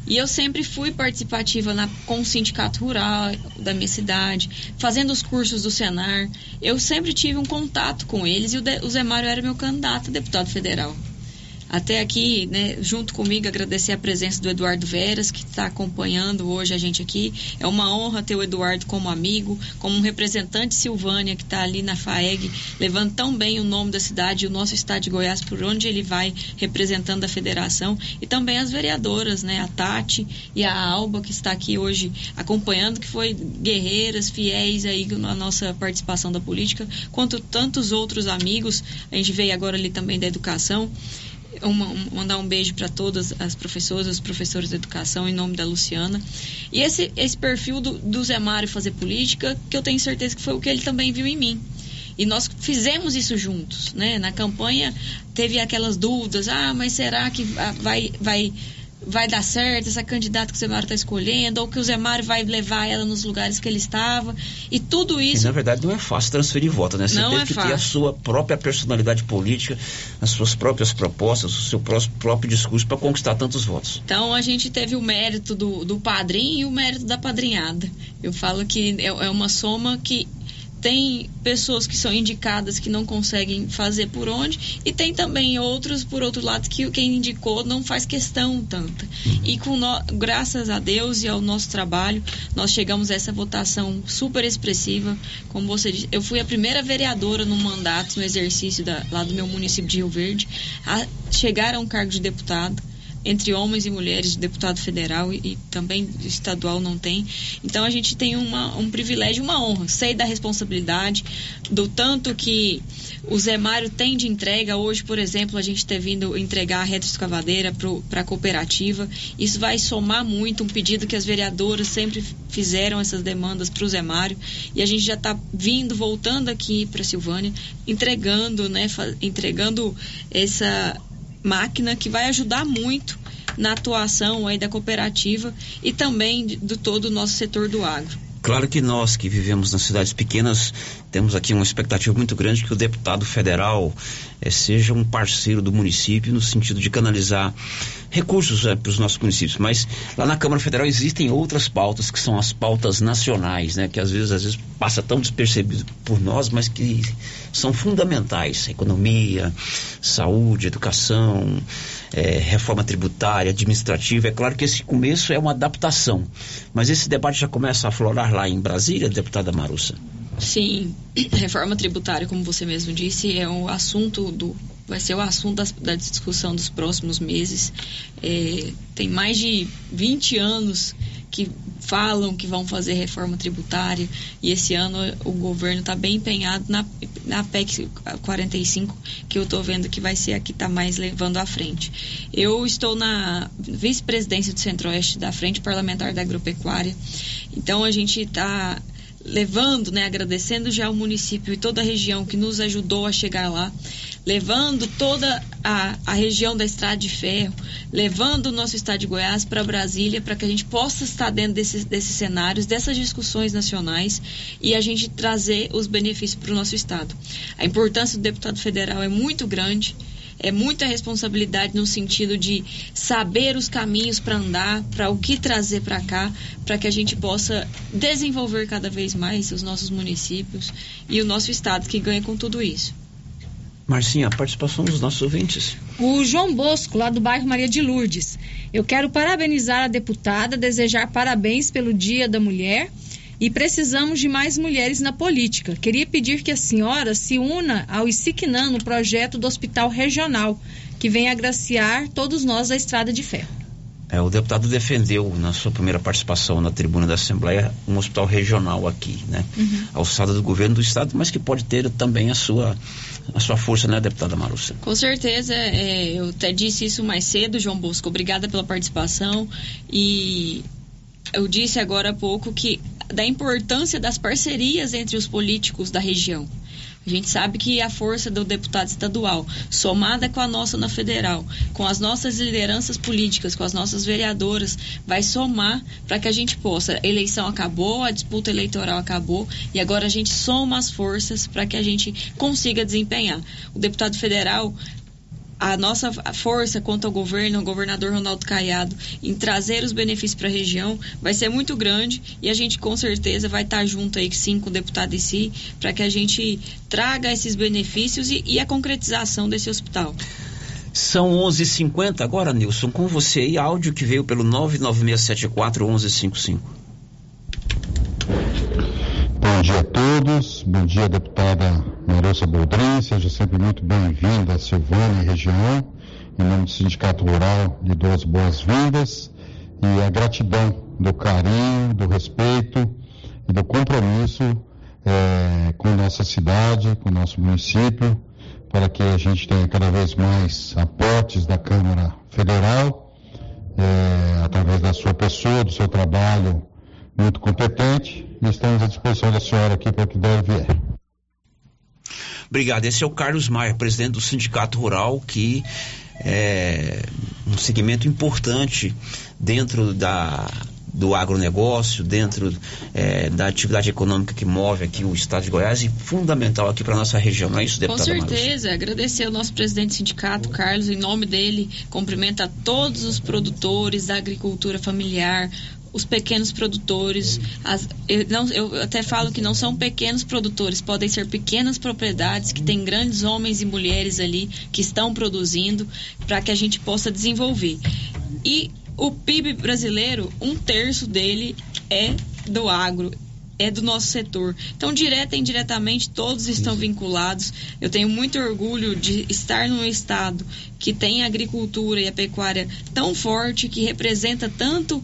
E eu sempre fui participativa na, com o sindicato rural da minha cidade, fazendo os cursos do Senar. Eu sempre tive um contato com eles e o, de, o Zé Mário era meu candidato a deputado federal. Até aqui, né, junto comigo, agradecer a presença do Eduardo Veras, que está acompanhando hoje a gente aqui. É uma honra ter o Eduardo como amigo, como um representante Silvânia, que está ali na FAEG, levando tão bem o nome da cidade o nosso estado de Goiás, por onde ele vai representando a federação. E também as vereadoras, né, a Tati e a Alba, que está aqui hoje acompanhando, que foi guerreiras, fiéis aí na nossa participação da política, quanto tantos outros amigos. A gente veio agora ali também da educação uma, um, mandar um beijo para todas as professoras, os professores de educação, em nome da Luciana. E esse, esse perfil do, do Zé Mário fazer política, que eu tenho certeza que foi o que ele também viu em mim. E nós fizemos isso juntos, né? Na campanha teve aquelas dúvidas, ah, mas será que vai, vai vai dar certo, essa candidata que o Zé Mário está escolhendo, ou que o Zé Mário vai levar ela nos lugares que ele estava. E tudo isso. E, na verdade, não é fácil transferir voto, né? Você não tem é que fácil. ter a sua própria personalidade política, as suas próprias propostas, o seu próprio discurso para conquistar tantos votos. Então a gente teve o mérito do, do padrinho e o mérito da padrinhada. Eu falo que é, é uma soma que tem pessoas que são indicadas que não conseguem fazer por onde e tem também outros por outro lado que quem indicou não faz questão tanta e com no, graças a Deus e ao nosso trabalho nós chegamos a essa votação super expressiva. Como você disse eu fui a primeira vereadora no mandato no exercício da, lá do meu município de Rio Verde a chegar a um cargo de deputado entre homens e mulheres, deputado federal e, e, também estadual não tem. Então a gente tem uma, um privilégio, uma honra. Sei da responsabilidade, do tanto que o Zé Mário tem de entrega. Hoje, por exemplo, a gente ter vindo entregar a reta escavadeira para a cooperativa. Isso vai somar muito um pedido que as vereadoras sempre fizeram essas demandas para o Zé Mário. E a gente já está vindo, voltando aqui para Silvânia, entregando, né, entregando essa máquina que vai ajudar muito na atuação aí da cooperativa e também do todo o nosso setor do agro. Claro que nós que vivemos nas cidades pequenas temos aqui uma expectativa muito grande que o deputado federal eh, seja um parceiro do município no sentido de canalizar recursos eh, para os nossos municípios. Mas lá na Câmara Federal existem outras pautas que são as pautas nacionais, né? Que às vezes, às vezes passa tão despercebido por nós, mas que são fundamentais: economia, saúde, educação, eh, reforma tributária, administrativa. É claro que esse começo é uma adaptação, mas esse debate já começa a aflorar lá em Brasília, deputada Marussa. Sim, reforma tributária, como você mesmo disse, é um assunto do vai ser o assunto das, da discussão dos próximos meses. É, tem mais de 20 anos que falam que vão fazer reforma tributária e esse ano o governo está bem empenhado na, na PEC 45 que eu estou vendo que vai ser a que está mais levando à frente. Eu estou na vice-presidência do Centro-Oeste da Frente Parlamentar da Agropecuária, então a gente está levando, né, agradecendo já o município e toda a região que nos ajudou a chegar lá, levando toda a, a região da Estrada de Ferro, levando o nosso estado de Goiás para Brasília, para que a gente possa estar dentro desses, desses cenários, dessas discussões nacionais e a gente trazer os benefícios para o nosso estado. A importância do deputado federal é muito grande é muita responsabilidade no sentido de saber os caminhos para andar, para o que trazer para cá, para que a gente possa desenvolver cada vez mais os nossos municípios e o nosso estado que ganha com tudo isso. Marcinha, a participação dos nossos ouvintes. O João Bosco, lá do bairro Maria de Lourdes. Eu quero parabenizar a deputada, desejar parabéns pelo Dia da Mulher e precisamos de mais mulheres na política. Queria pedir que a senhora se una ao Isiquinã no projeto do Hospital Regional, que vem agraciar todos nós da Estrada de Ferro. É, o deputado defendeu, na sua primeira participação na tribuna da Assembleia, um hospital regional aqui, né? Uhum. Alçada do governo do Estado, mas que pode ter também a sua, a sua força, né, deputada Marussa? Com certeza, é, eu até disse isso mais cedo, João Bosco. Obrigada pela participação. E eu disse agora há pouco que da importância das parcerias entre os políticos da região. A gente sabe que a força do deputado estadual, somada com a nossa na federal, com as nossas lideranças políticas, com as nossas vereadoras, vai somar para que a gente possa. A eleição acabou, a disputa eleitoral acabou e agora a gente soma as forças para que a gente consiga desempenhar. O deputado federal a nossa força contra o governo, o governador Ronaldo Caiado, em trazer os benefícios para a região, vai ser muito grande e a gente com certeza vai estar junto aí, sim, com o deputado em si, para que a gente traga esses benefícios e, e a concretização desse hospital. São 11h50 agora, Nilson, com você aí, áudio que veio pelo 996741155. Bom dia a todos, bom dia deputada Marossa Boldrin, seja sempre muito bem-vinda, Silvânia e região. Em nome do Sindicato Rural, lhe dou as boas-vindas e a gratidão do carinho, do respeito e do compromisso eh, com nossa cidade, com nosso município, para que a gente tenha cada vez mais aportes da Câmara Federal, eh, através da sua pessoa, do seu trabalho muito competente e estamos à disposição da senhora aqui para o que der vier. Obrigado. Esse é o Carlos Maia, presidente do Sindicato Rural, que é um segmento importante dentro da, do agronegócio, dentro é, da atividade econômica que move aqui o estado de Goiás e fundamental aqui para nossa região, não é isso, deputada Com certeza, agradecer ao nosso presidente do sindicato, Carlos, em nome dele, cumprimenta todos os produtores da agricultura familiar, os pequenos produtores. As, eu, não, eu até falo que não são pequenos produtores, podem ser pequenas propriedades que têm grandes homens e mulheres ali que estão produzindo para que a gente possa desenvolver. E o PIB brasileiro, um terço dele é do agro é do nosso setor. Então, direta e indiretamente, todos estão vinculados. Eu tenho muito orgulho de estar num estado que tem a agricultura e a pecuária tão forte, que representa tanto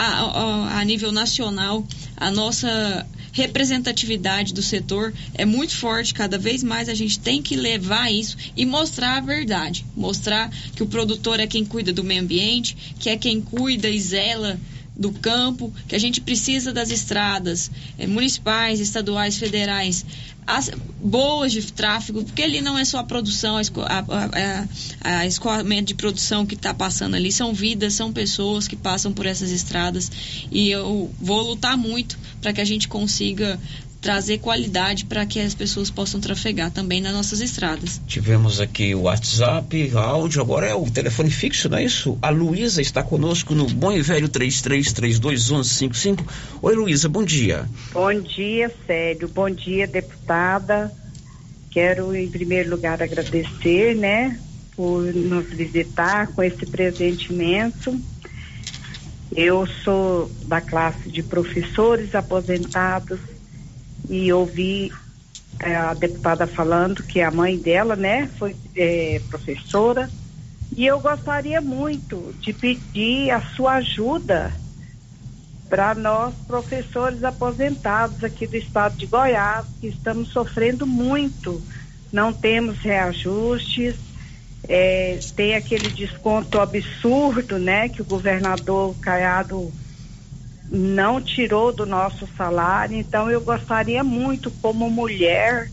a, a, a nível nacional, a nossa representatividade do setor é muito forte, cada vez mais a gente tem que levar isso e mostrar a verdade, mostrar que o produtor é quem cuida do meio ambiente, que é quem cuida e zela do campo, que a gente precisa das estradas é, municipais, estaduais, federais, as, boas de tráfego, porque ali não é só a produção, a, a, a, a escoamento de produção que está passando ali, são vidas, são pessoas que passam por essas estradas e eu vou lutar muito para que a gente consiga trazer qualidade para que as pessoas possam trafegar também nas nossas estradas. Tivemos aqui o WhatsApp, áudio, agora é o telefone fixo, não é isso? A Luísa está conosco no Bom e Velho 33321155. Oi, Luísa, bom dia. Bom dia, Célio. Bom dia, deputada. Quero, em primeiro lugar, agradecer, né, por nos visitar com esse presente imenso. Eu sou da classe de professores aposentados e ouvi é, a deputada falando que a mãe dela, né, foi é, professora. E eu gostaria muito de pedir a sua ajuda para nós, professores aposentados aqui do estado de Goiás, que estamos sofrendo muito. Não temos reajustes, é, tem aquele desconto absurdo, né, que o governador Caiado não tirou do nosso salário. Então, eu gostaria muito, como mulher,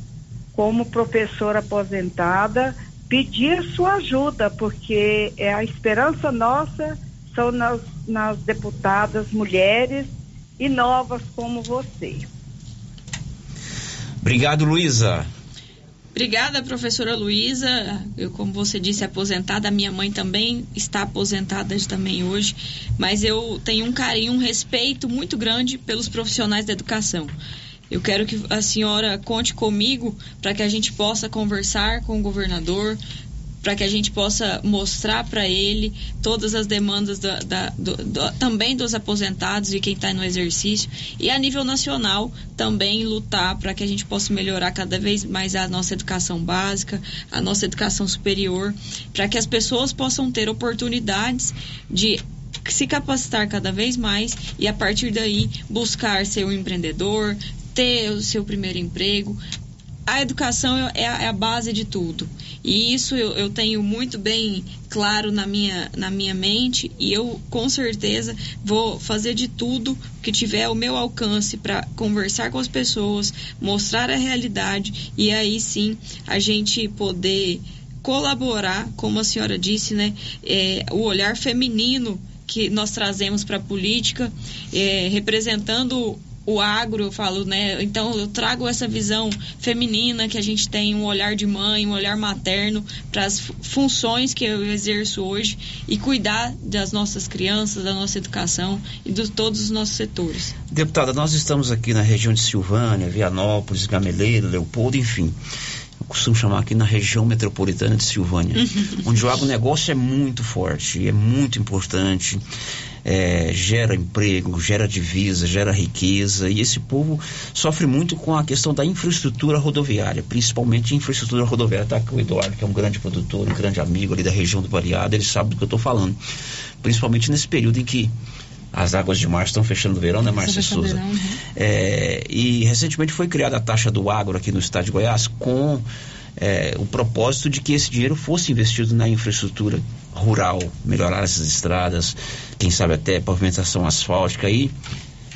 como professora aposentada, pedir sua ajuda, porque é a esperança nossa são nas, nas deputadas mulheres e novas como você. Obrigado, Luísa. Obrigada, professora Luísa. Eu, como você disse, aposentada. Minha mãe também está aposentada também hoje. Mas eu tenho um carinho, um respeito muito grande pelos profissionais da educação. Eu quero que a senhora conte comigo para que a gente possa conversar com o governador, para que a gente possa mostrar para ele todas as demandas da, da, do, do, também dos aposentados e quem está no exercício e a nível nacional também lutar para que a gente possa melhorar cada vez mais a nossa educação básica, a nossa educação superior, para que as pessoas possam ter oportunidades de se capacitar cada vez mais e a partir daí buscar ser um empreendedor, ter o seu primeiro emprego. A educação é a, é a base de tudo. E isso eu, eu, tenho muito bem claro na minha, na minha mente e eu com certeza vou fazer de tudo que tiver ao meu alcance para conversar com as pessoas, mostrar a realidade e aí sim a gente poder colaborar, como a senhora disse, né, é, o olhar feminino que nós trazemos para a política, é, representando o agro, eu falo, né? Então eu trago essa visão feminina que a gente tem um olhar de mãe, um olhar materno para as funções que eu exerço hoje e cuidar das nossas crianças, da nossa educação e de todos os nossos setores. Deputada, nós estamos aqui na região de Silvânia, Vianópolis, Gameleira, Leopoldo, enfim costumo chamar aqui na região metropolitana de Silvânia, onde o agronegócio é muito forte, é muito importante, é, gera emprego, gera divisa, gera riqueza, e esse povo sofre muito com a questão da infraestrutura rodoviária, principalmente infraestrutura rodoviária. Está aqui o Eduardo, que é um grande produtor, um grande amigo ali da região do Variado, ele sabe do que eu estou falando. Principalmente nesse período em que as águas de março estão fechando o verão, né, Márcia Souza? Verão, uhum. é, e recentemente foi criada a taxa do agro aqui no estado de Goiás com é, o propósito de que esse dinheiro fosse investido na infraestrutura rural, melhorar essas estradas, quem sabe até pavimentação asfáltica e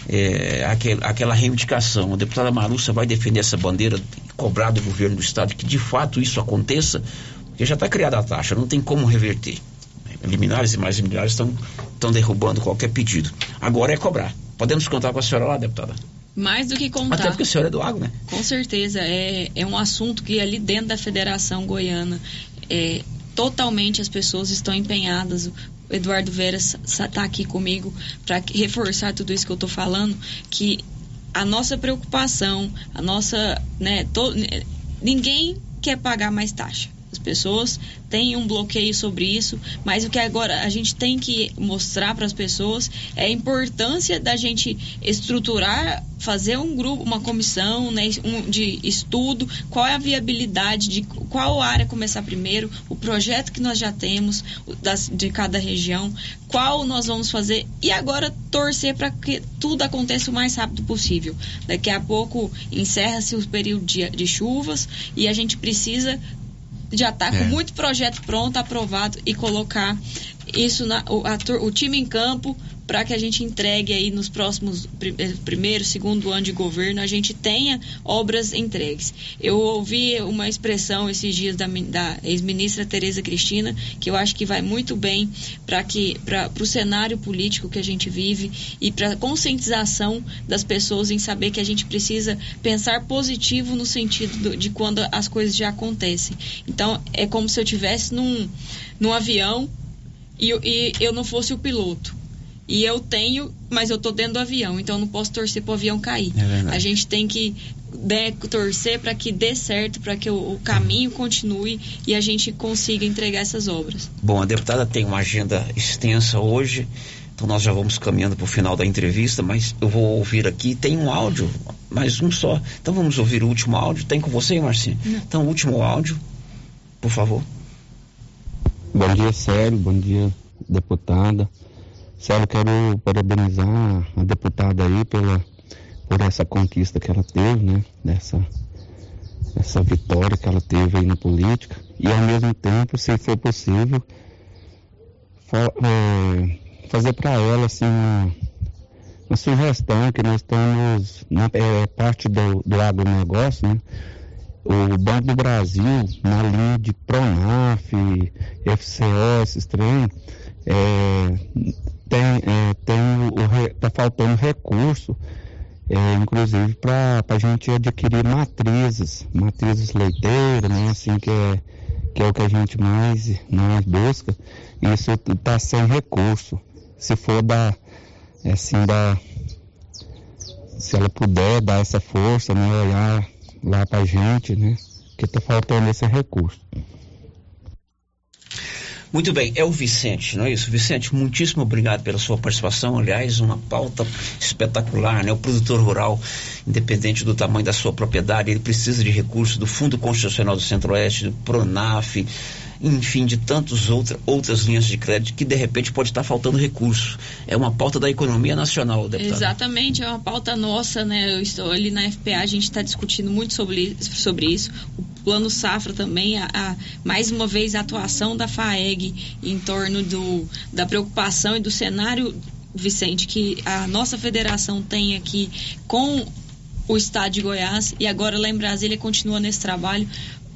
é, aquel, aquela reivindicação. A deputada Marussa vai defender essa bandeira, cobrar do governo do estado que de fato isso aconteça, porque já está criada a taxa, não tem como reverter liminares e mais liminares estão, estão derrubando qualquer pedido. Agora é cobrar. Podemos contar com a senhora lá, deputada? Mais do que contar. Até porque a senhora é do agro, né? Com certeza. É, é um assunto que ali dentro da Federação Goiana, é, totalmente as pessoas estão empenhadas. O Eduardo Vera está aqui comigo para reforçar tudo isso que eu estou falando, que a nossa preocupação, a nossa, né, to, ninguém quer pagar mais taxa. As pessoas têm um bloqueio sobre isso, mas o que agora a gente tem que mostrar para as pessoas é a importância da gente estruturar, fazer um grupo, uma comissão né, um, de estudo, qual é a viabilidade de qual área começar primeiro, o projeto que nós já temos das, de cada região, qual nós vamos fazer e agora torcer para que tudo aconteça o mais rápido possível. Daqui a pouco encerra-se o período de, de chuvas e a gente precisa já está é. com muito projeto pronto, aprovado e colocar isso na, o, a, o time em campo para que a gente entregue aí nos próximos eh, primeiro, segundo ano de governo, a gente tenha obras entregues. Eu ouvi uma expressão esses dias da, da ex-ministra Tereza Cristina, que eu acho que vai muito bem para que para o cenário político que a gente vive e para a conscientização das pessoas em saber que a gente precisa pensar positivo no sentido do, de quando as coisas já acontecem. Então, é como se eu tivesse num, num avião e, e eu não fosse o piloto e eu tenho, mas eu tô dentro do avião, então eu não posso torcer para o avião cair. É a gente tem que né, torcer para que dê certo, para que o, o, caminho continue e a gente consiga entregar essas obras. Bom, a deputada tem uma agenda extensa hoje, então nós já vamos caminhando para o final da entrevista, mas eu vou ouvir aqui, tem um áudio, mas um só. Então vamos ouvir o último áudio. Tem com você, Marcinho? Não. Então, o último áudio, por favor. Bom dia, Sérgio. Bom dia, deputada. Célio, quero parabenizar a deputada aí pela, por essa conquista que ela teve, né? Dessa essa vitória que ela teve aí na política. E ao mesmo tempo, se for possível, fa, é, fazer para ela assim uma, uma, sugestão que nós estamos na é, parte do, do agronegócio, né? O Banco do Brasil, na linha de Pronaf, FCO, esses trem, é, tem, é, tem o, tá faltando recurso, é, inclusive para a gente adquirir matrizes, matrizes leiteiras, né, assim, que é, que é o que a gente mais, mais busca, isso está sem recurso. Se for dar, é, assim, dar, se ela puder dar essa força, né, olhar lá para gente, né, que está faltando esse recurso. Muito bem, é o Vicente, não é isso? Vicente, muitíssimo obrigado pela sua participação. Aliás, uma pauta espetacular, né? O produtor rural, independente do tamanho da sua propriedade, ele precisa de recursos do Fundo Constitucional do Centro-Oeste, do PRONAF, enfim, de tantas outra, outras linhas de crédito que de repente pode estar faltando recurso. É uma pauta da economia nacional, deputado. Exatamente, é uma pauta nossa, né? Eu estou ali na FPA, a gente está discutindo muito sobre, sobre isso. O plano safra também, a, a, mais uma vez a atuação da FAEG em torno do, da preocupação e do cenário Vicente, que a nossa federação tem aqui com o estado de Goiás e agora lá em Brasília continua nesse trabalho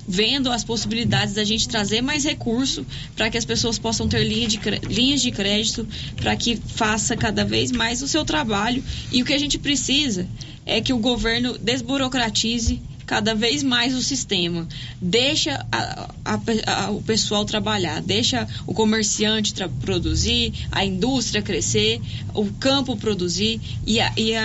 vendo as possibilidades da gente trazer mais recurso para que as pessoas possam ter linha de, linhas de crédito para que faça cada vez mais o seu trabalho e o que a gente precisa é que o governo desburocratize cada vez mais o sistema. Deixa a, a, a, o pessoal trabalhar, deixa o comerciante produzir, a indústria crescer, o campo produzir e a, e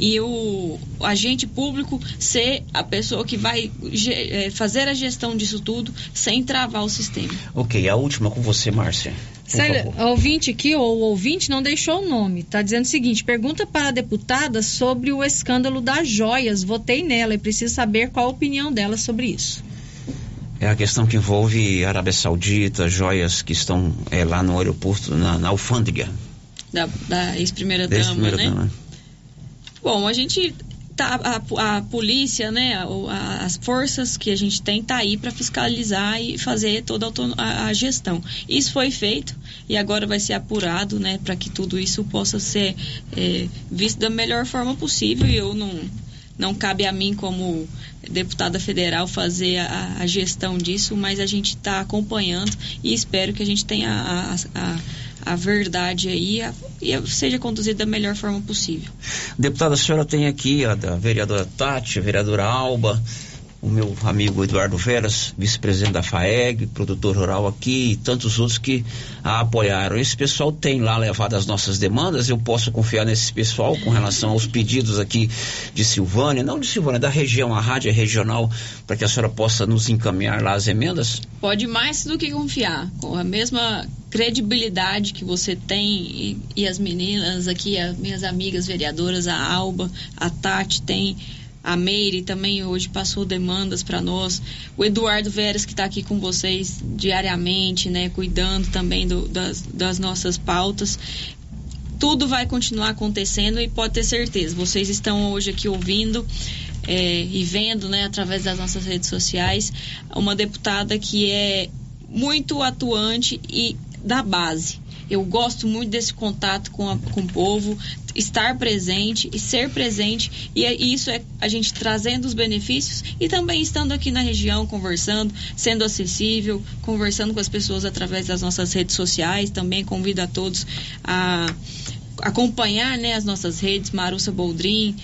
e o agente público ser a pessoa que vai é, fazer a gestão disso tudo sem travar o sistema. Ok, a última com você, Márcia. Sério, ouvinte aqui, ou o ouvinte não deixou o nome, está dizendo o seguinte: pergunta para a deputada sobre o escândalo das joias. Votei nela e preciso saber qual a opinião dela sobre isso. É a questão que envolve Arábia Saudita, joias que estão é, lá no aeroporto, na, na alfândega. Da, da ex-primeira-dama, ex né? Dama. Bom, a gente tá, a, a polícia, né, a, as forças que a gente tem tá aí para fiscalizar e fazer toda a, a, gestão. Isso foi feito e agora vai ser apurado, né, para que tudo isso possa ser é, visto da melhor forma possível. E eu não não cabe a mim como deputada federal fazer a, a gestão disso, mas a gente está acompanhando e espero que a gente tenha a, a, a verdade aí e seja conduzida da melhor forma possível. Deputada, a senhora tem aqui a da vereadora Tati, a vereadora Alba, o meu amigo Eduardo Veras, vice-presidente da FAEG, produtor rural aqui, e tantos outros que a apoiaram. Esse pessoal tem lá levado as nossas demandas, eu posso confiar nesse pessoal com relação aos pedidos aqui de Silvânia, não de Silvânia, da região, a rádio é regional, para que a senhora possa nos encaminhar lá as emendas? Pode mais do que confiar, com a mesma credibilidade que você tem e, e as meninas aqui, as minhas amigas vereadoras, a Alba, a Tati, tem a Meire também hoje passou demandas para nós. O Eduardo Veras, que está aqui com vocês diariamente, né, cuidando também do, das, das nossas pautas. Tudo vai continuar acontecendo e pode ter certeza. Vocês estão hoje aqui ouvindo é, e vendo, né, através das nossas redes sociais, uma deputada que é muito atuante e da base. Eu gosto muito desse contato com, a, com o povo, estar presente e ser presente. E é, isso é a gente trazendo os benefícios e também estando aqui na região, conversando, sendo acessível, conversando com as pessoas através das nossas redes sociais. Também convido a todos a acompanhar né, as nossas redes, Marussa Boldrin,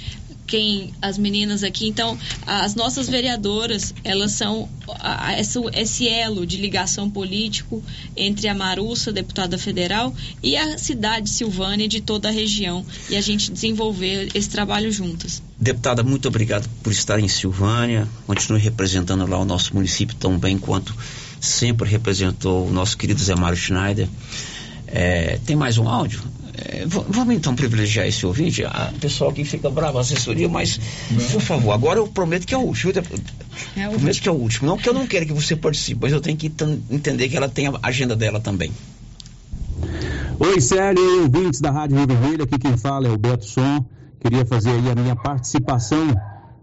quem as meninas aqui. Então, as nossas vereadoras, elas são esse elo de ligação político entre a Marussa, deputada federal, e a cidade Silvânia de toda a região. E a gente desenvolver esse trabalho juntas. Deputada, muito obrigado por estar em Silvânia. Continue representando lá o nosso município tão bem quanto sempre representou o nosso querido Zé Mário Schneider. É, tem mais um áudio? É, vamos então privilegiar esse ouvinte. A pessoal que fica bravo, a assessoria, mas, não. por favor, agora eu prometo que é o último. É o prometo que é o último. Não que eu não quero que você participe, mas eu tenho que entender que ela tem a agenda dela também. Oi, Célio, ouvintes da Rádio Rio Vermelho, aqui quem fala é o Beto Som. Queria fazer aí a minha participação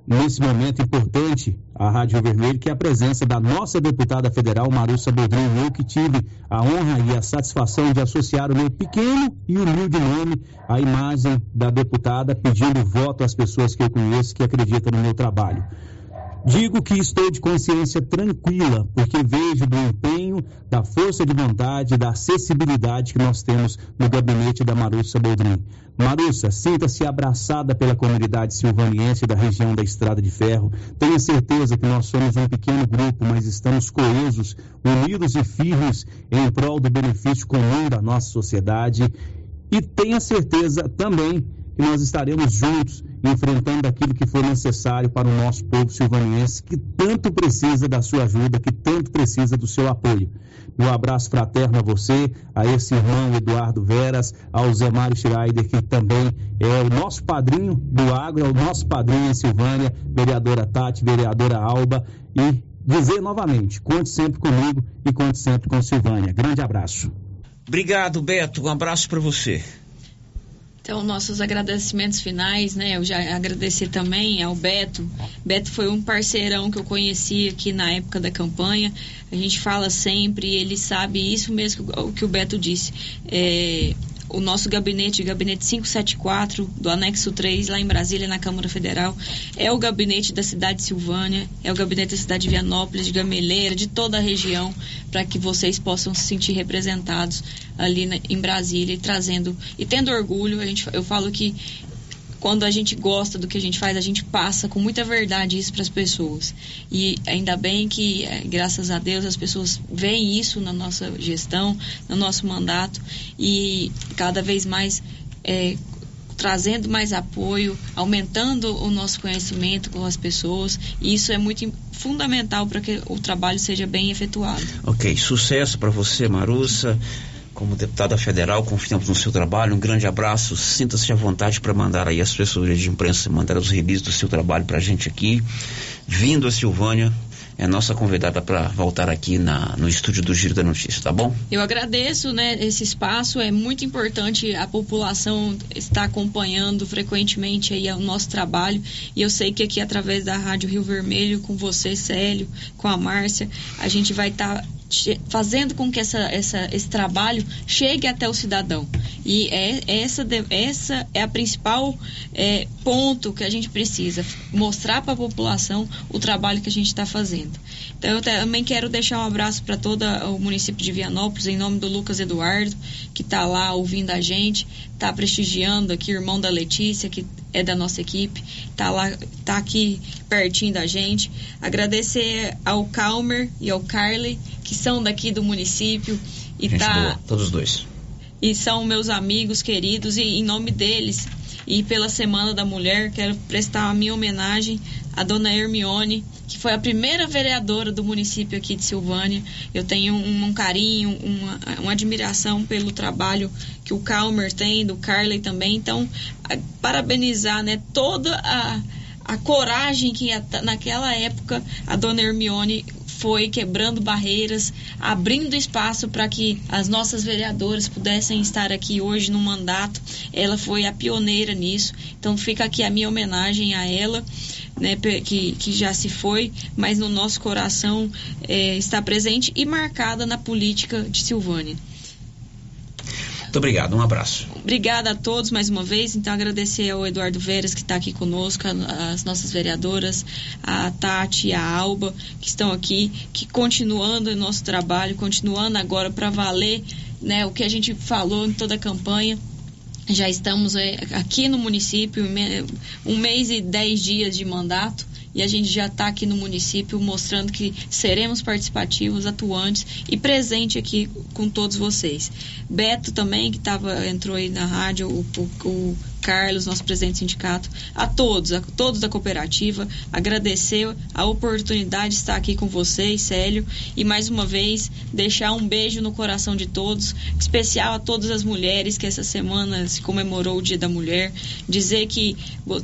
nesse momento importante à Rádio Vermelho, que é a presença da nossa deputada federal, Marussa Bodrinho, eu que tive a honra e a satisfação de associar o meu pequeno e humilde nome à imagem da deputada, pedindo voto às pessoas que eu conheço que acreditam no meu trabalho. Digo que estou de consciência tranquila, porque vejo do empenho, da força de vontade, da acessibilidade que nós temos no gabinete da Marussa Boldrin. Marussa, sinta-se abraçada pela comunidade silvaniense da região da Estrada de Ferro. Tenha certeza que nós somos um pequeno grupo, mas estamos coesos, unidos e firmes em prol do benefício comum da nossa sociedade. E tenha certeza também que nós estaremos juntos enfrentando aquilo que for necessário para o nosso povo silvaniense, que tanto precisa da sua ajuda, que tanto precisa do seu apoio. Meu abraço fraterno a você, a esse irmão Eduardo Veras, ao Zé Mário Schreider, que também é o nosso padrinho do agro, é o nosso padrinho em Silvânia, vereadora Tati, vereadora Alba, e dizer novamente, conte sempre comigo e conte sempre com Silvânia. Grande abraço. Obrigado, Beto. Um abraço para você. Então, nossos agradecimentos finais, né? Eu já agradeci também ao Beto. Beto foi um parceirão que eu conheci aqui na época da campanha. A gente fala sempre, ele sabe isso mesmo que o que o Beto disse. É, o nosso gabinete, o gabinete 574 do anexo 3, lá em Brasília, na Câmara Federal, é o gabinete da cidade de Silvânia, é o gabinete da cidade de Vianópolis, de Gameleira, de toda a região, para que vocês possam se sentir representados ali na, em Brasília e trazendo e tendo orgulho. A gente, eu falo que quando a gente gosta do que a gente faz, a gente passa com muita verdade isso para as pessoas. E ainda bem que, é, graças a Deus, as pessoas veem isso na nossa gestão, no nosso mandato e cada vez mais é, trazendo mais apoio, aumentando o nosso conhecimento com as pessoas. E isso é muito fundamental para que o trabalho seja bem efetuado. Ok, sucesso para você, Marussa como deputada federal, confiamos no seu trabalho. Um grande abraço. Sinta-se à vontade para mandar aí as pessoas de imprensa, mandar os releases do seu trabalho para a gente aqui. Vindo a Silvânia, é nossa convidada para voltar aqui na, no estúdio do Giro da Notícia, tá bom? Eu agradeço, né, esse espaço, é muito importante a população estar acompanhando frequentemente aí o nosso trabalho e eu sei que aqui através da Rádio Rio Vermelho, com você, Célio, com a Márcia, a gente vai estar tá fazendo com que essa, essa, esse trabalho chegue até o cidadão. E é, essa, essa é a principal é, ponto que a gente precisa, mostrar para a população o trabalho que a gente está fazendo. Então, eu também quero deixar um abraço para todo o município de Vianópolis, em nome do Lucas Eduardo, que está lá ouvindo a gente, está prestigiando aqui, irmão da Letícia, que é da nossa equipe, está lá, tá aqui pertinho da gente. Agradecer ao Calmer e ao Carly, que são daqui do município. E gente tá, boa, todos dois. E são meus amigos queridos, e em nome deles e pela Semana da Mulher, quero prestar a minha homenagem à dona Hermione, que foi a primeira vereadora do município aqui de Silvânia. Eu tenho um, um carinho, uma, uma, admiração pelo trabalho que o Calmer tem, do Carley também. Então, a, parabenizar né, toda a, a coragem que naquela época a dona Hermione foi quebrando barreiras, abrindo espaço para que as nossas vereadoras pudessem estar aqui hoje no mandato. Ela foi a pioneira nisso. Então fica aqui a minha homenagem a ela. Né, que, que já se foi, mas no nosso coração é, está presente e marcada na política de Silvânia. Muito obrigado, um abraço. Obrigada a todos mais uma vez. Então, agradecer ao Eduardo Veras, que está aqui conosco, as nossas vereadoras, a Tati e a Alba, que estão aqui, que continuando o nosso trabalho, continuando agora para valer né, o que a gente falou em toda a campanha. Já estamos é, aqui no município, um mês e dez dias de mandato e a gente já está aqui no município mostrando que seremos participativos, atuantes e presente aqui com todos vocês. Beto também, que tava, entrou aí na rádio, o, o, Carlos, nosso presidente do sindicato, a todos, a todos da cooperativa, agradecer a oportunidade de estar aqui com vocês, Célio, e mais uma vez deixar um beijo no coração de todos, especial a todas as mulheres que essa semana se comemorou o Dia da Mulher, dizer que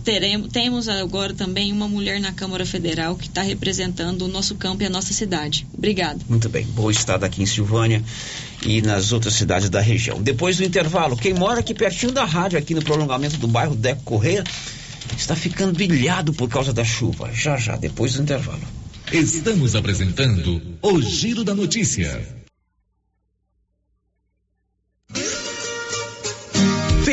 teremos, temos agora também uma mulher na Câmara Federal que está representando o nosso campo e a nossa cidade. Obrigado. Muito bem, boa estada aqui em Silvânia e nas outras cidades da região. Depois do intervalo, quem mora aqui pertinho da rádio, aqui no prolongamento do bairro Deco Correia, está ficando ilhado por causa da chuva. Já, já, depois do intervalo. Estamos apresentando o Giro da Notícia.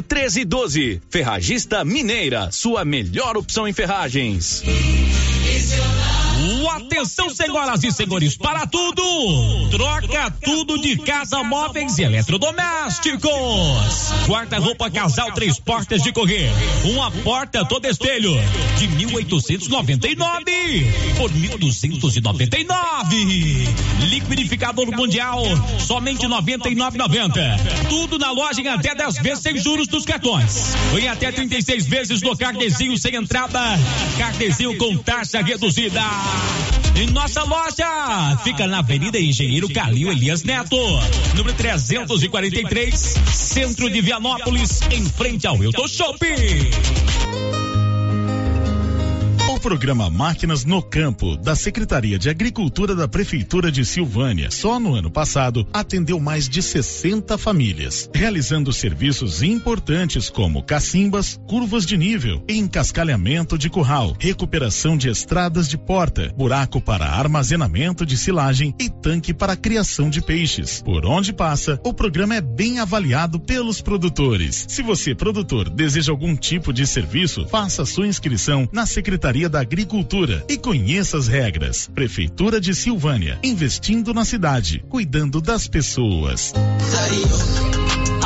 treze doze. Ferragista Mineira, sua melhor opção em ferragens. Atenção, senhoras e senhores, para tudo! Troca tudo de casa, móveis e eletrodomésticos. Guarda-roupa casal, três portas de correr. Uma porta todo espelho de 1899 por 1299. Liquidificador mundial, somente 99,90. Tudo na loja em até 10 vezes sem juros dos cartões. Em até 36 vezes no cardezinho sem entrada. Cardezinho com taxa reduzida. Em nossa loja fica na Avenida Engenheiro Calil Elias Neto, número 343, centro de Vianópolis, em frente ao Hilton Shopping. O programa Máquinas no Campo, da Secretaria de Agricultura da Prefeitura de Silvânia, só no ano passado, atendeu mais de 60 famílias, realizando serviços importantes como cacimbas, curvas de nível, encascalhamento de curral, recuperação de estradas de porta, buraco para armazenamento de silagem e tanque para criação de peixes. Por onde passa, o programa é bem avaliado pelos produtores. Se você, produtor, deseja algum tipo de serviço, faça sua inscrição na Secretaria da Agricultura e conheça as regras. Prefeitura de Silvânia, investindo na cidade, cuidando das pessoas.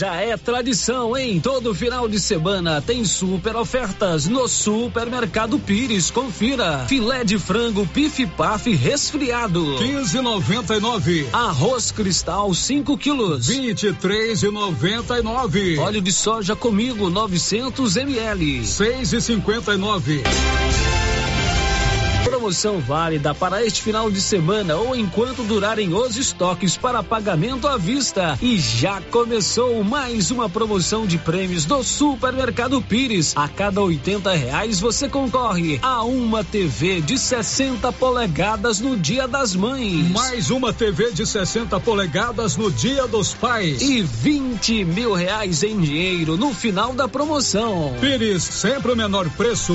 Já é tradição, em todo final de semana tem super ofertas no Supermercado Pires. Confira. Filé de frango Pif Paf resfriado. 15,99. Arroz Cristal 5 quilos. 23,99. Óleo de soja comigo 900 ml. 6,59. Promoção válida para este final de semana ou enquanto durarem os estoques para pagamento à vista. E já começou mais uma promoção de prêmios do Supermercado Pires. A cada 80 reais você concorre a uma TV de 60 polegadas no Dia das Mães. Mais uma TV de 60 polegadas no Dia dos Pais. E 20 mil reais em dinheiro no final da promoção. Pires, sempre o menor preço.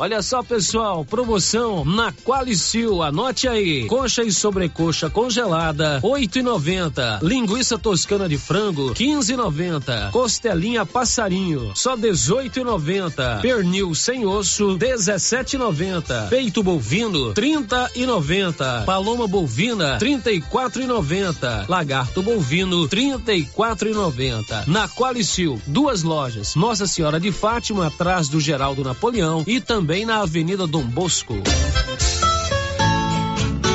Olha só, pessoal, promoção na Qualicil, anote aí. Coxa e sobrecoxa congelada, oito e noventa. Linguiça toscana de frango, quinze e noventa. Costelinha passarinho, só dezoito e noventa. Pernil sem osso, dezessete e noventa. Peito bovino, trinta e noventa. Paloma bovina, trinta e quatro e noventa. Lagarto bovino, trinta e quatro e noventa. Na Qualicil, duas lojas. Nossa Senhora de Fátima, atrás do Geraldo Napoleão e também também na Avenida Dom Bosco.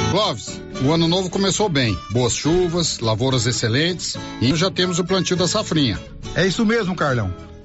Clóvis, o ano novo começou bem. Boas chuvas, lavouras excelentes e já temos o plantio da safrinha. É isso mesmo, Carlão.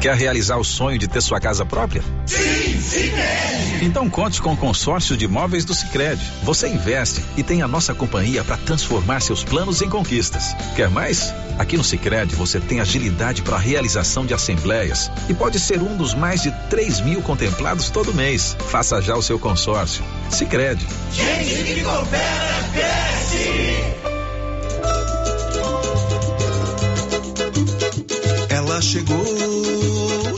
Quer realizar o sonho de ter sua casa própria? Sim, Sicredi! Então conte com o consórcio de imóveis do Sicredi. Você investe e tem a nossa companhia para transformar seus planos em conquistas. Quer mais? Aqui no Sicredi você tem agilidade para a realização de assembleias e pode ser um dos mais de 3 mil contemplados todo mês. Faça já o seu consórcio. Sicredi. Gente que coopera, cresce! Ela chegou,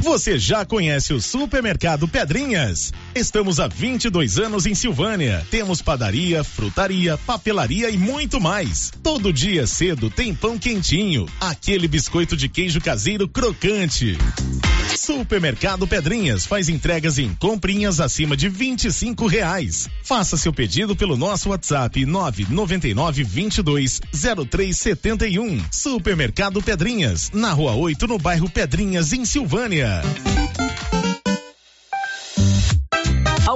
Você já conhece o Supermercado Pedrinhas? Estamos há 22 anos em Silvânia. Temos padaria, frutaria, papelaria e muito mais. Todo dia cedo tem pão quentinho, aquele biscoito de queijo caseiro crocante. Supermercado Pedrinhas faz entregas em comprinhas acima de 25 reais. Faça seu pedido pelo nosso WhatsApp 999 22 0371. Supermercado Pedrinhas, na rua 8, no bairro Pedrinhas, em Silvânia.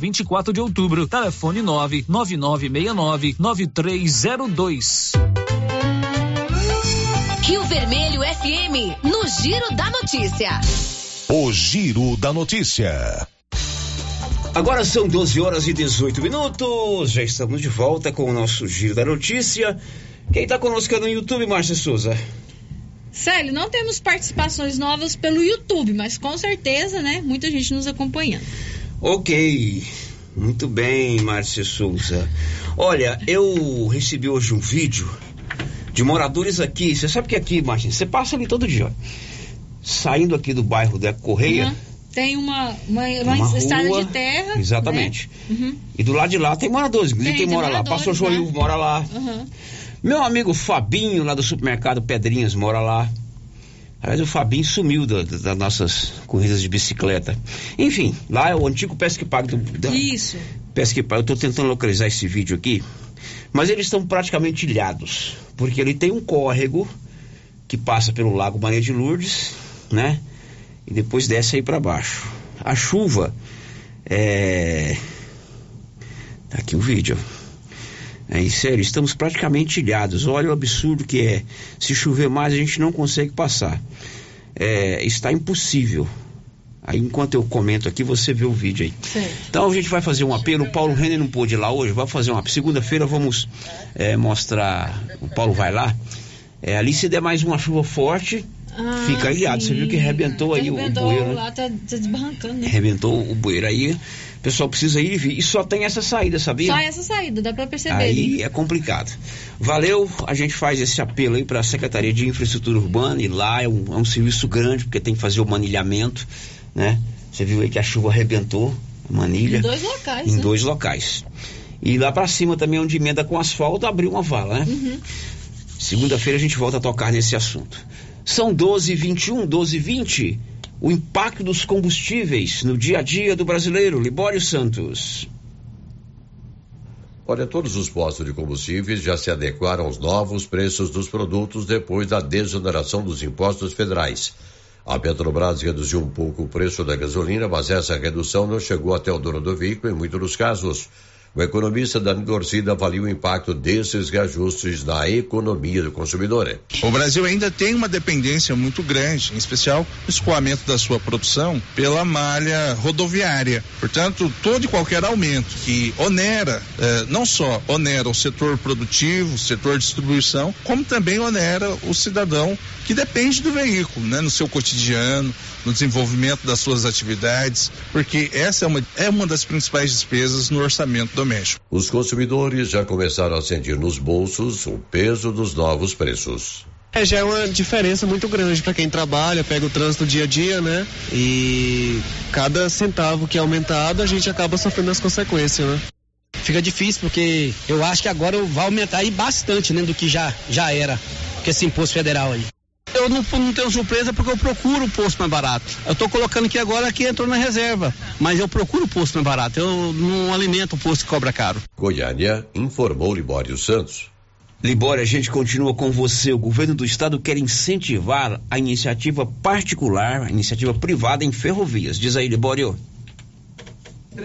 24 de Outubro, telefone 99969 9302. Rio Vermelho FM, no Giro da Notícia. O Giro da Notícia. Agora são 12 horas e 18 minutos. Já estamos de volta com o nosso Giro da Notícia. Quem está conosco é no YouTube, Márcia Souza? Célio, não temos participações novas pelo YouTube, mas com certeza, né? Muita gente nos acompanhando. Ok. Muito bem, Márcia Souza. Olha, eu recebi hoje um vídeo de moradores aqui. Você sabe que aqui, Márcia, você passa ali todo dia. Saindo aqui do bairro da Correia. Uhum. Tem uma, uma, uma, uma estrada rua, de terra. Exatamente. Né? Uhum. E do lado de lá tem moradores. Tem, quem mora lá. Pastor Joil né? mora lá. Uhum. Meu amigo Fabinho, lá do supermercado Pedrinhas, mora lá. Aliás, o Fabinho sumiu das da nossas corridas de bicicleta. Enfim, lá é o antigo Pesque Pague do. Da, Isso. Pesque Pague. Eu estou tentando localizar esse vídeo aqui. Mas eles estão praticamente ilhados. Porque ele tem um córrego que passa pelo Lago Maria de Lourdes, né? E depois desce aí para baixo. A chuva é. Tá aqui o vídeo. É, sério, estamos praticamente ilhados. Olha o absurdo que é. Se chover mais, a gente não consegue passar. É, está impossível. Aí, enquanto eu comento aqui, você vê o vídeo aí. Certo. Então, a gente vai fazer um apelo. O Paulo Renner não pôde ir lá hoje. Vai fazer uma. Segunda-feira, vamos é, mostrar. O Paulo vai lá. É, ali, se der mais uma chuva forte, ah, fica ilhado. Sim. Você viu que arrebentou aí arrebentou o, o bueiro, né? lá, tá, tá desbarrancando, né? Arrebentou o bueiro aí. O pessoal precisa ir e vir. E só tem essa saída, sabia? Só essa saída, dá para perceber. Aí é complicado. Valeu, a gente faz esse apelo aí para a Secretaria de Infraestrutura Urbana e lá é um, é um serviço grande, porque tem que fazer o manilhamento, né? Você viu aí que a chuva arrebentou a manilha. Em dois locais. Em né? dois locais. E lá para cima também, onde emenda com asfalto, abriu uma vala, né? Uhum. Segunda-feira a gente volta a tocar nesse assunto. São 12 21, 12 20 o impacto dos combustíveis no dia a dia do brasileiro. Libório Santos. Olha, todos os postos de combustíveis já se adequaram aos novos preços dos produtos depois da desoneração dos impostos federais. A Petrobras reduziu um pouco o preço da gasolina, mas essa redução não chegou até o dono do veículo em muitos dos casos. O economista Dani Torcida avalia o impacto desses reajustes na economia do consumidor. O Brasil ainda tem uma dependência muito grande, em especial no escoamento da sua produção pela malha rodoviária. Portanto, todo e qualquer aumento que onera, eh, não só onera o setor produtivo, o setor de distribuição, como também onera o cidadão que depende do veículo, né, no seu cotidiano, no desenvolvimento das suas atividades, porque essa é uma, é uma das principais despesas no orçamento doméstico. Os consumidores já começaram a sentir nos bolsos o peso dos novos preços. É, já é uma diferença muito grande para quem trabalha, pega o trânsito dia a dia, né? E cada centavo que é aumentado, a gente acaba sofrendo as consequências, né? Fica difícil porque eu acho que agora vai aumentar aí bastante, né, do que já já era, com esse imposto federal aí. Eu não, não, tenho surpresa porque eu procuro o posto mais barato. Eu estou colocando aqui agora que entrou na reserva, mas eu procuro o posto mais barato. Eu não alimento o posto que cobra caro. Goiânia informou Libório Santos. Libório, a gente continua com você. O governo do estado quer incentivar a iniciativa particular, a iniciativa privada em ferrovias. Diz aí, Libório.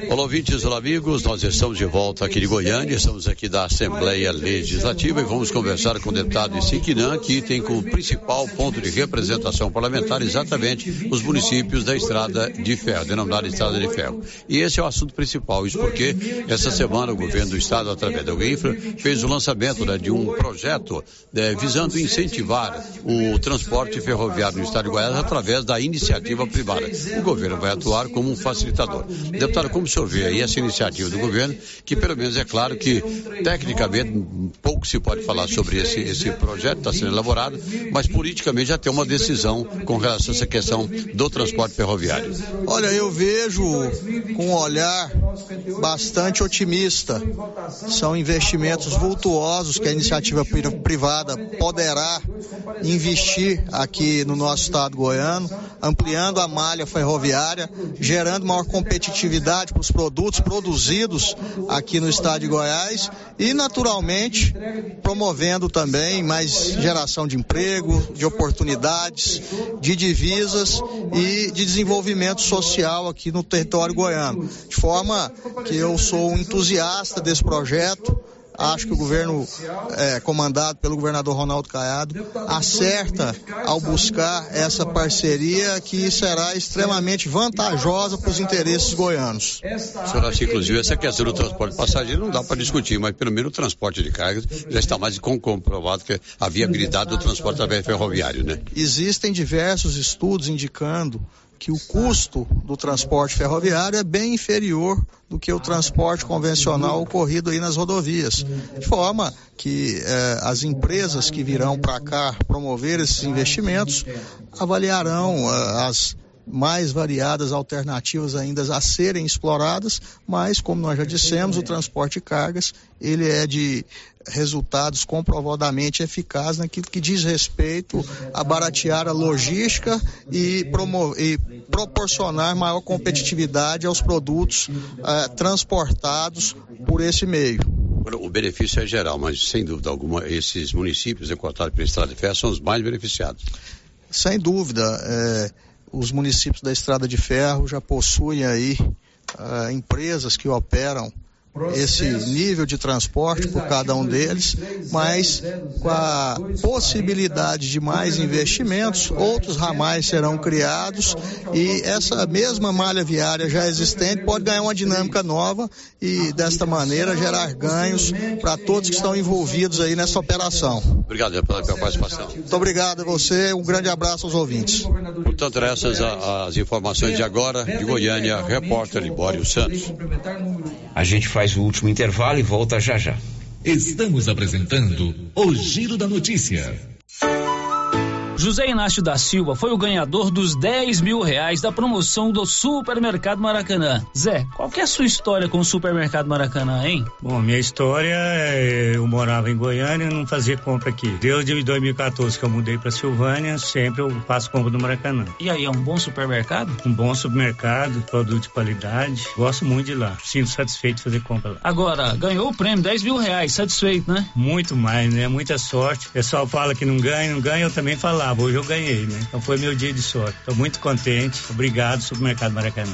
Olá, ouvintes, olá, amigos. Nós estamos de volta aqui de Goiânia, estamos aqui da Assembleia Legislativa e vamos conversar com o deputado Isiquinã, que tem como principal ponto de representação parlamentar exatamente os municípios da Estrada de Ferro, denominada Estrada de Ferro. E esse é o assunto principal, isso porque essa semana o governo do estado, através da UINFRA, fez o lançamento né, de um projeto né, visando incentivar o transporte ferroviário no estado de Goiás através da iniciativa privada. O governo vai atuar como um facilitador. Deputado, como vê aí essa iniciativa do governo, que pelo menos é claro que tecnicamente pouco se pode falar sobre esse, esse projeto, está sendo elaborado, mas politicamente já tem uma decisão com relação a essa questão do transporte ferroviário. Olha, eu vejo com um olhar bastante otimista. São investimentos vultuosos que a iniciativa privada poderá investir aqui no nosso estado goiano, ampliando a malha ferroviária, gerando maior competitividade para os produtos produzidos aqui no estado de Goiás e, naturalmente, promovendo também mais geração de emprego, de oportunidades, de divisas e de desenvolvimento social aqui no território goiano. De forma que eu sou um entusiasta desse projeto Acho que o governo, é, comandado pelo governador Ronaldo Caiado, acerta ao buscar essa parceria que será extremamente vantajosa para os interesses goianos. Senhor, acha, inclusive, essa questão do transporte passageiro não dá para discutir, mas pelo menos o transporte de cargas já está mais comprovado que a viabilidade do transporte através ferroviário, né? Existem diversos estudos indicando que o custo do transporte ferroviário é bem inferior do que o transporte convencional ocorrido aí nas rodovias. De forma que eh, as empresas que virão para cá promover esses investimentos avaliarão eh, as mais variadas alternativas ainda a serem exploradas, mas como nós já dissemos, o transporte de cargas ele é de resultados comprovadamente eficazes naquilo que diz respeito a baratear a logística e, promover, e proporcionar maior competitividade aos produtos eh, transportados por esse meio. O benefício é geral, mas sem dúvida alguma, esses municípios encostados pela Estrada de Ferro são os mais beneficiados. Sem dúvida, eh, os municípios da Estrada de Ferro já possuem aí uh, empresas que operam esse nível de transporte por cada um deles, mas com a possibilidade de mais investimentos, outros ramais serão criados e essa mesma malha viária já existente pode ganhar uma dinâmica nova e desta maneira gerar ganhos para todos que estão envolvidos aí nessa operação. Obrigado pela, pela participação. Muito obrigado a você, um grande abraço aos ouvintes. Portanto, essas as informações de agora de Goiânia, repórter Libório Santos. A gente faz faz o último intervalo e volta já já. Estamos apresentando o Giro da Notícia. José Inácio da Silva foi o ganhador dos 10 mil reais da promoção do Supermercado Maracanã. Zé, qual que é a sua história com o Supermercado Maracanã, hein? Bom, minha história é, eu morava em Goiânia e não fazia compra aqui. Desde 2014 que eu mudei para Silvânia, sempre eu faço compra no Maracanã. E aí, é um bom supermercado? Um bom supermercado, produto de qualidade. Gosto muito de ir lá. Sinto satisfeito de fazer compra lá. Agora, ganhou o prêmio, 10 mil reais, satisfeito, né? Muito mais, né? Muita sorte. O pessoal fala que não ganha, não ganha, eu também falava hoje eu ganhei, né? Então foi meu dia de sorte. Estou muito contente. Obrigado, Supermercado Maracanã.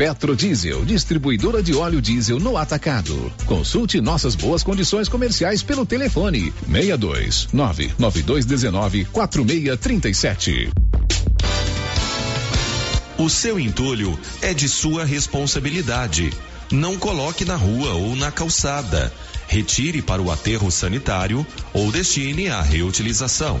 Petrodiesel, distribuidora de óleo diesel no atacado. Consulte nossas boas condições comerciais pelo telefone 62 99219 4637. O seu entulho é de sua responsabilidade. Não coloque na rua ou na calçada. Retire para o aterro sanitário ou destine à reutilização.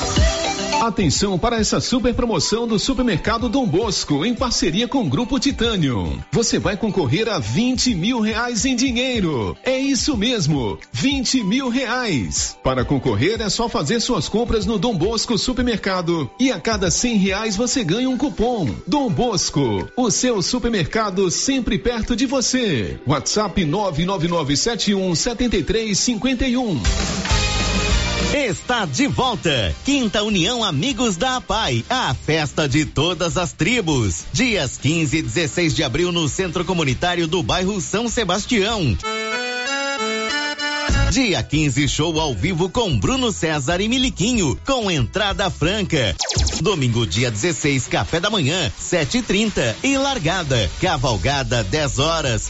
Atenção para essa super promoção do Supermercado Dom Bosco, em parceria com o Grupo Titânio. Você vai concorrer a 20 mil reais em dinheiro. É isso mesmo, 20 mil reais. Para concorrer é só fazer suas compras no Dom Bosco Supermercado e a cada 100 reais você ganha um cupom. Dom Bosco, o seu supermercado sempre perto de você. WhatsApp 99971 7351. Está de volta. Quinta União Amigos da APAI. A festa de todas as tribos. Dias 15 e 16 de abril no Centro Comunitário do bairro São Sebastião. Dia 15, show ao vivo com Bruno César e Miliquinho, com entrada franca. Domingo, dia 16, café da manhã, 7h30 e, e largada. Cavalgada, 10 horas.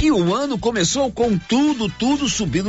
E o ano começou com tudo, tudo subindo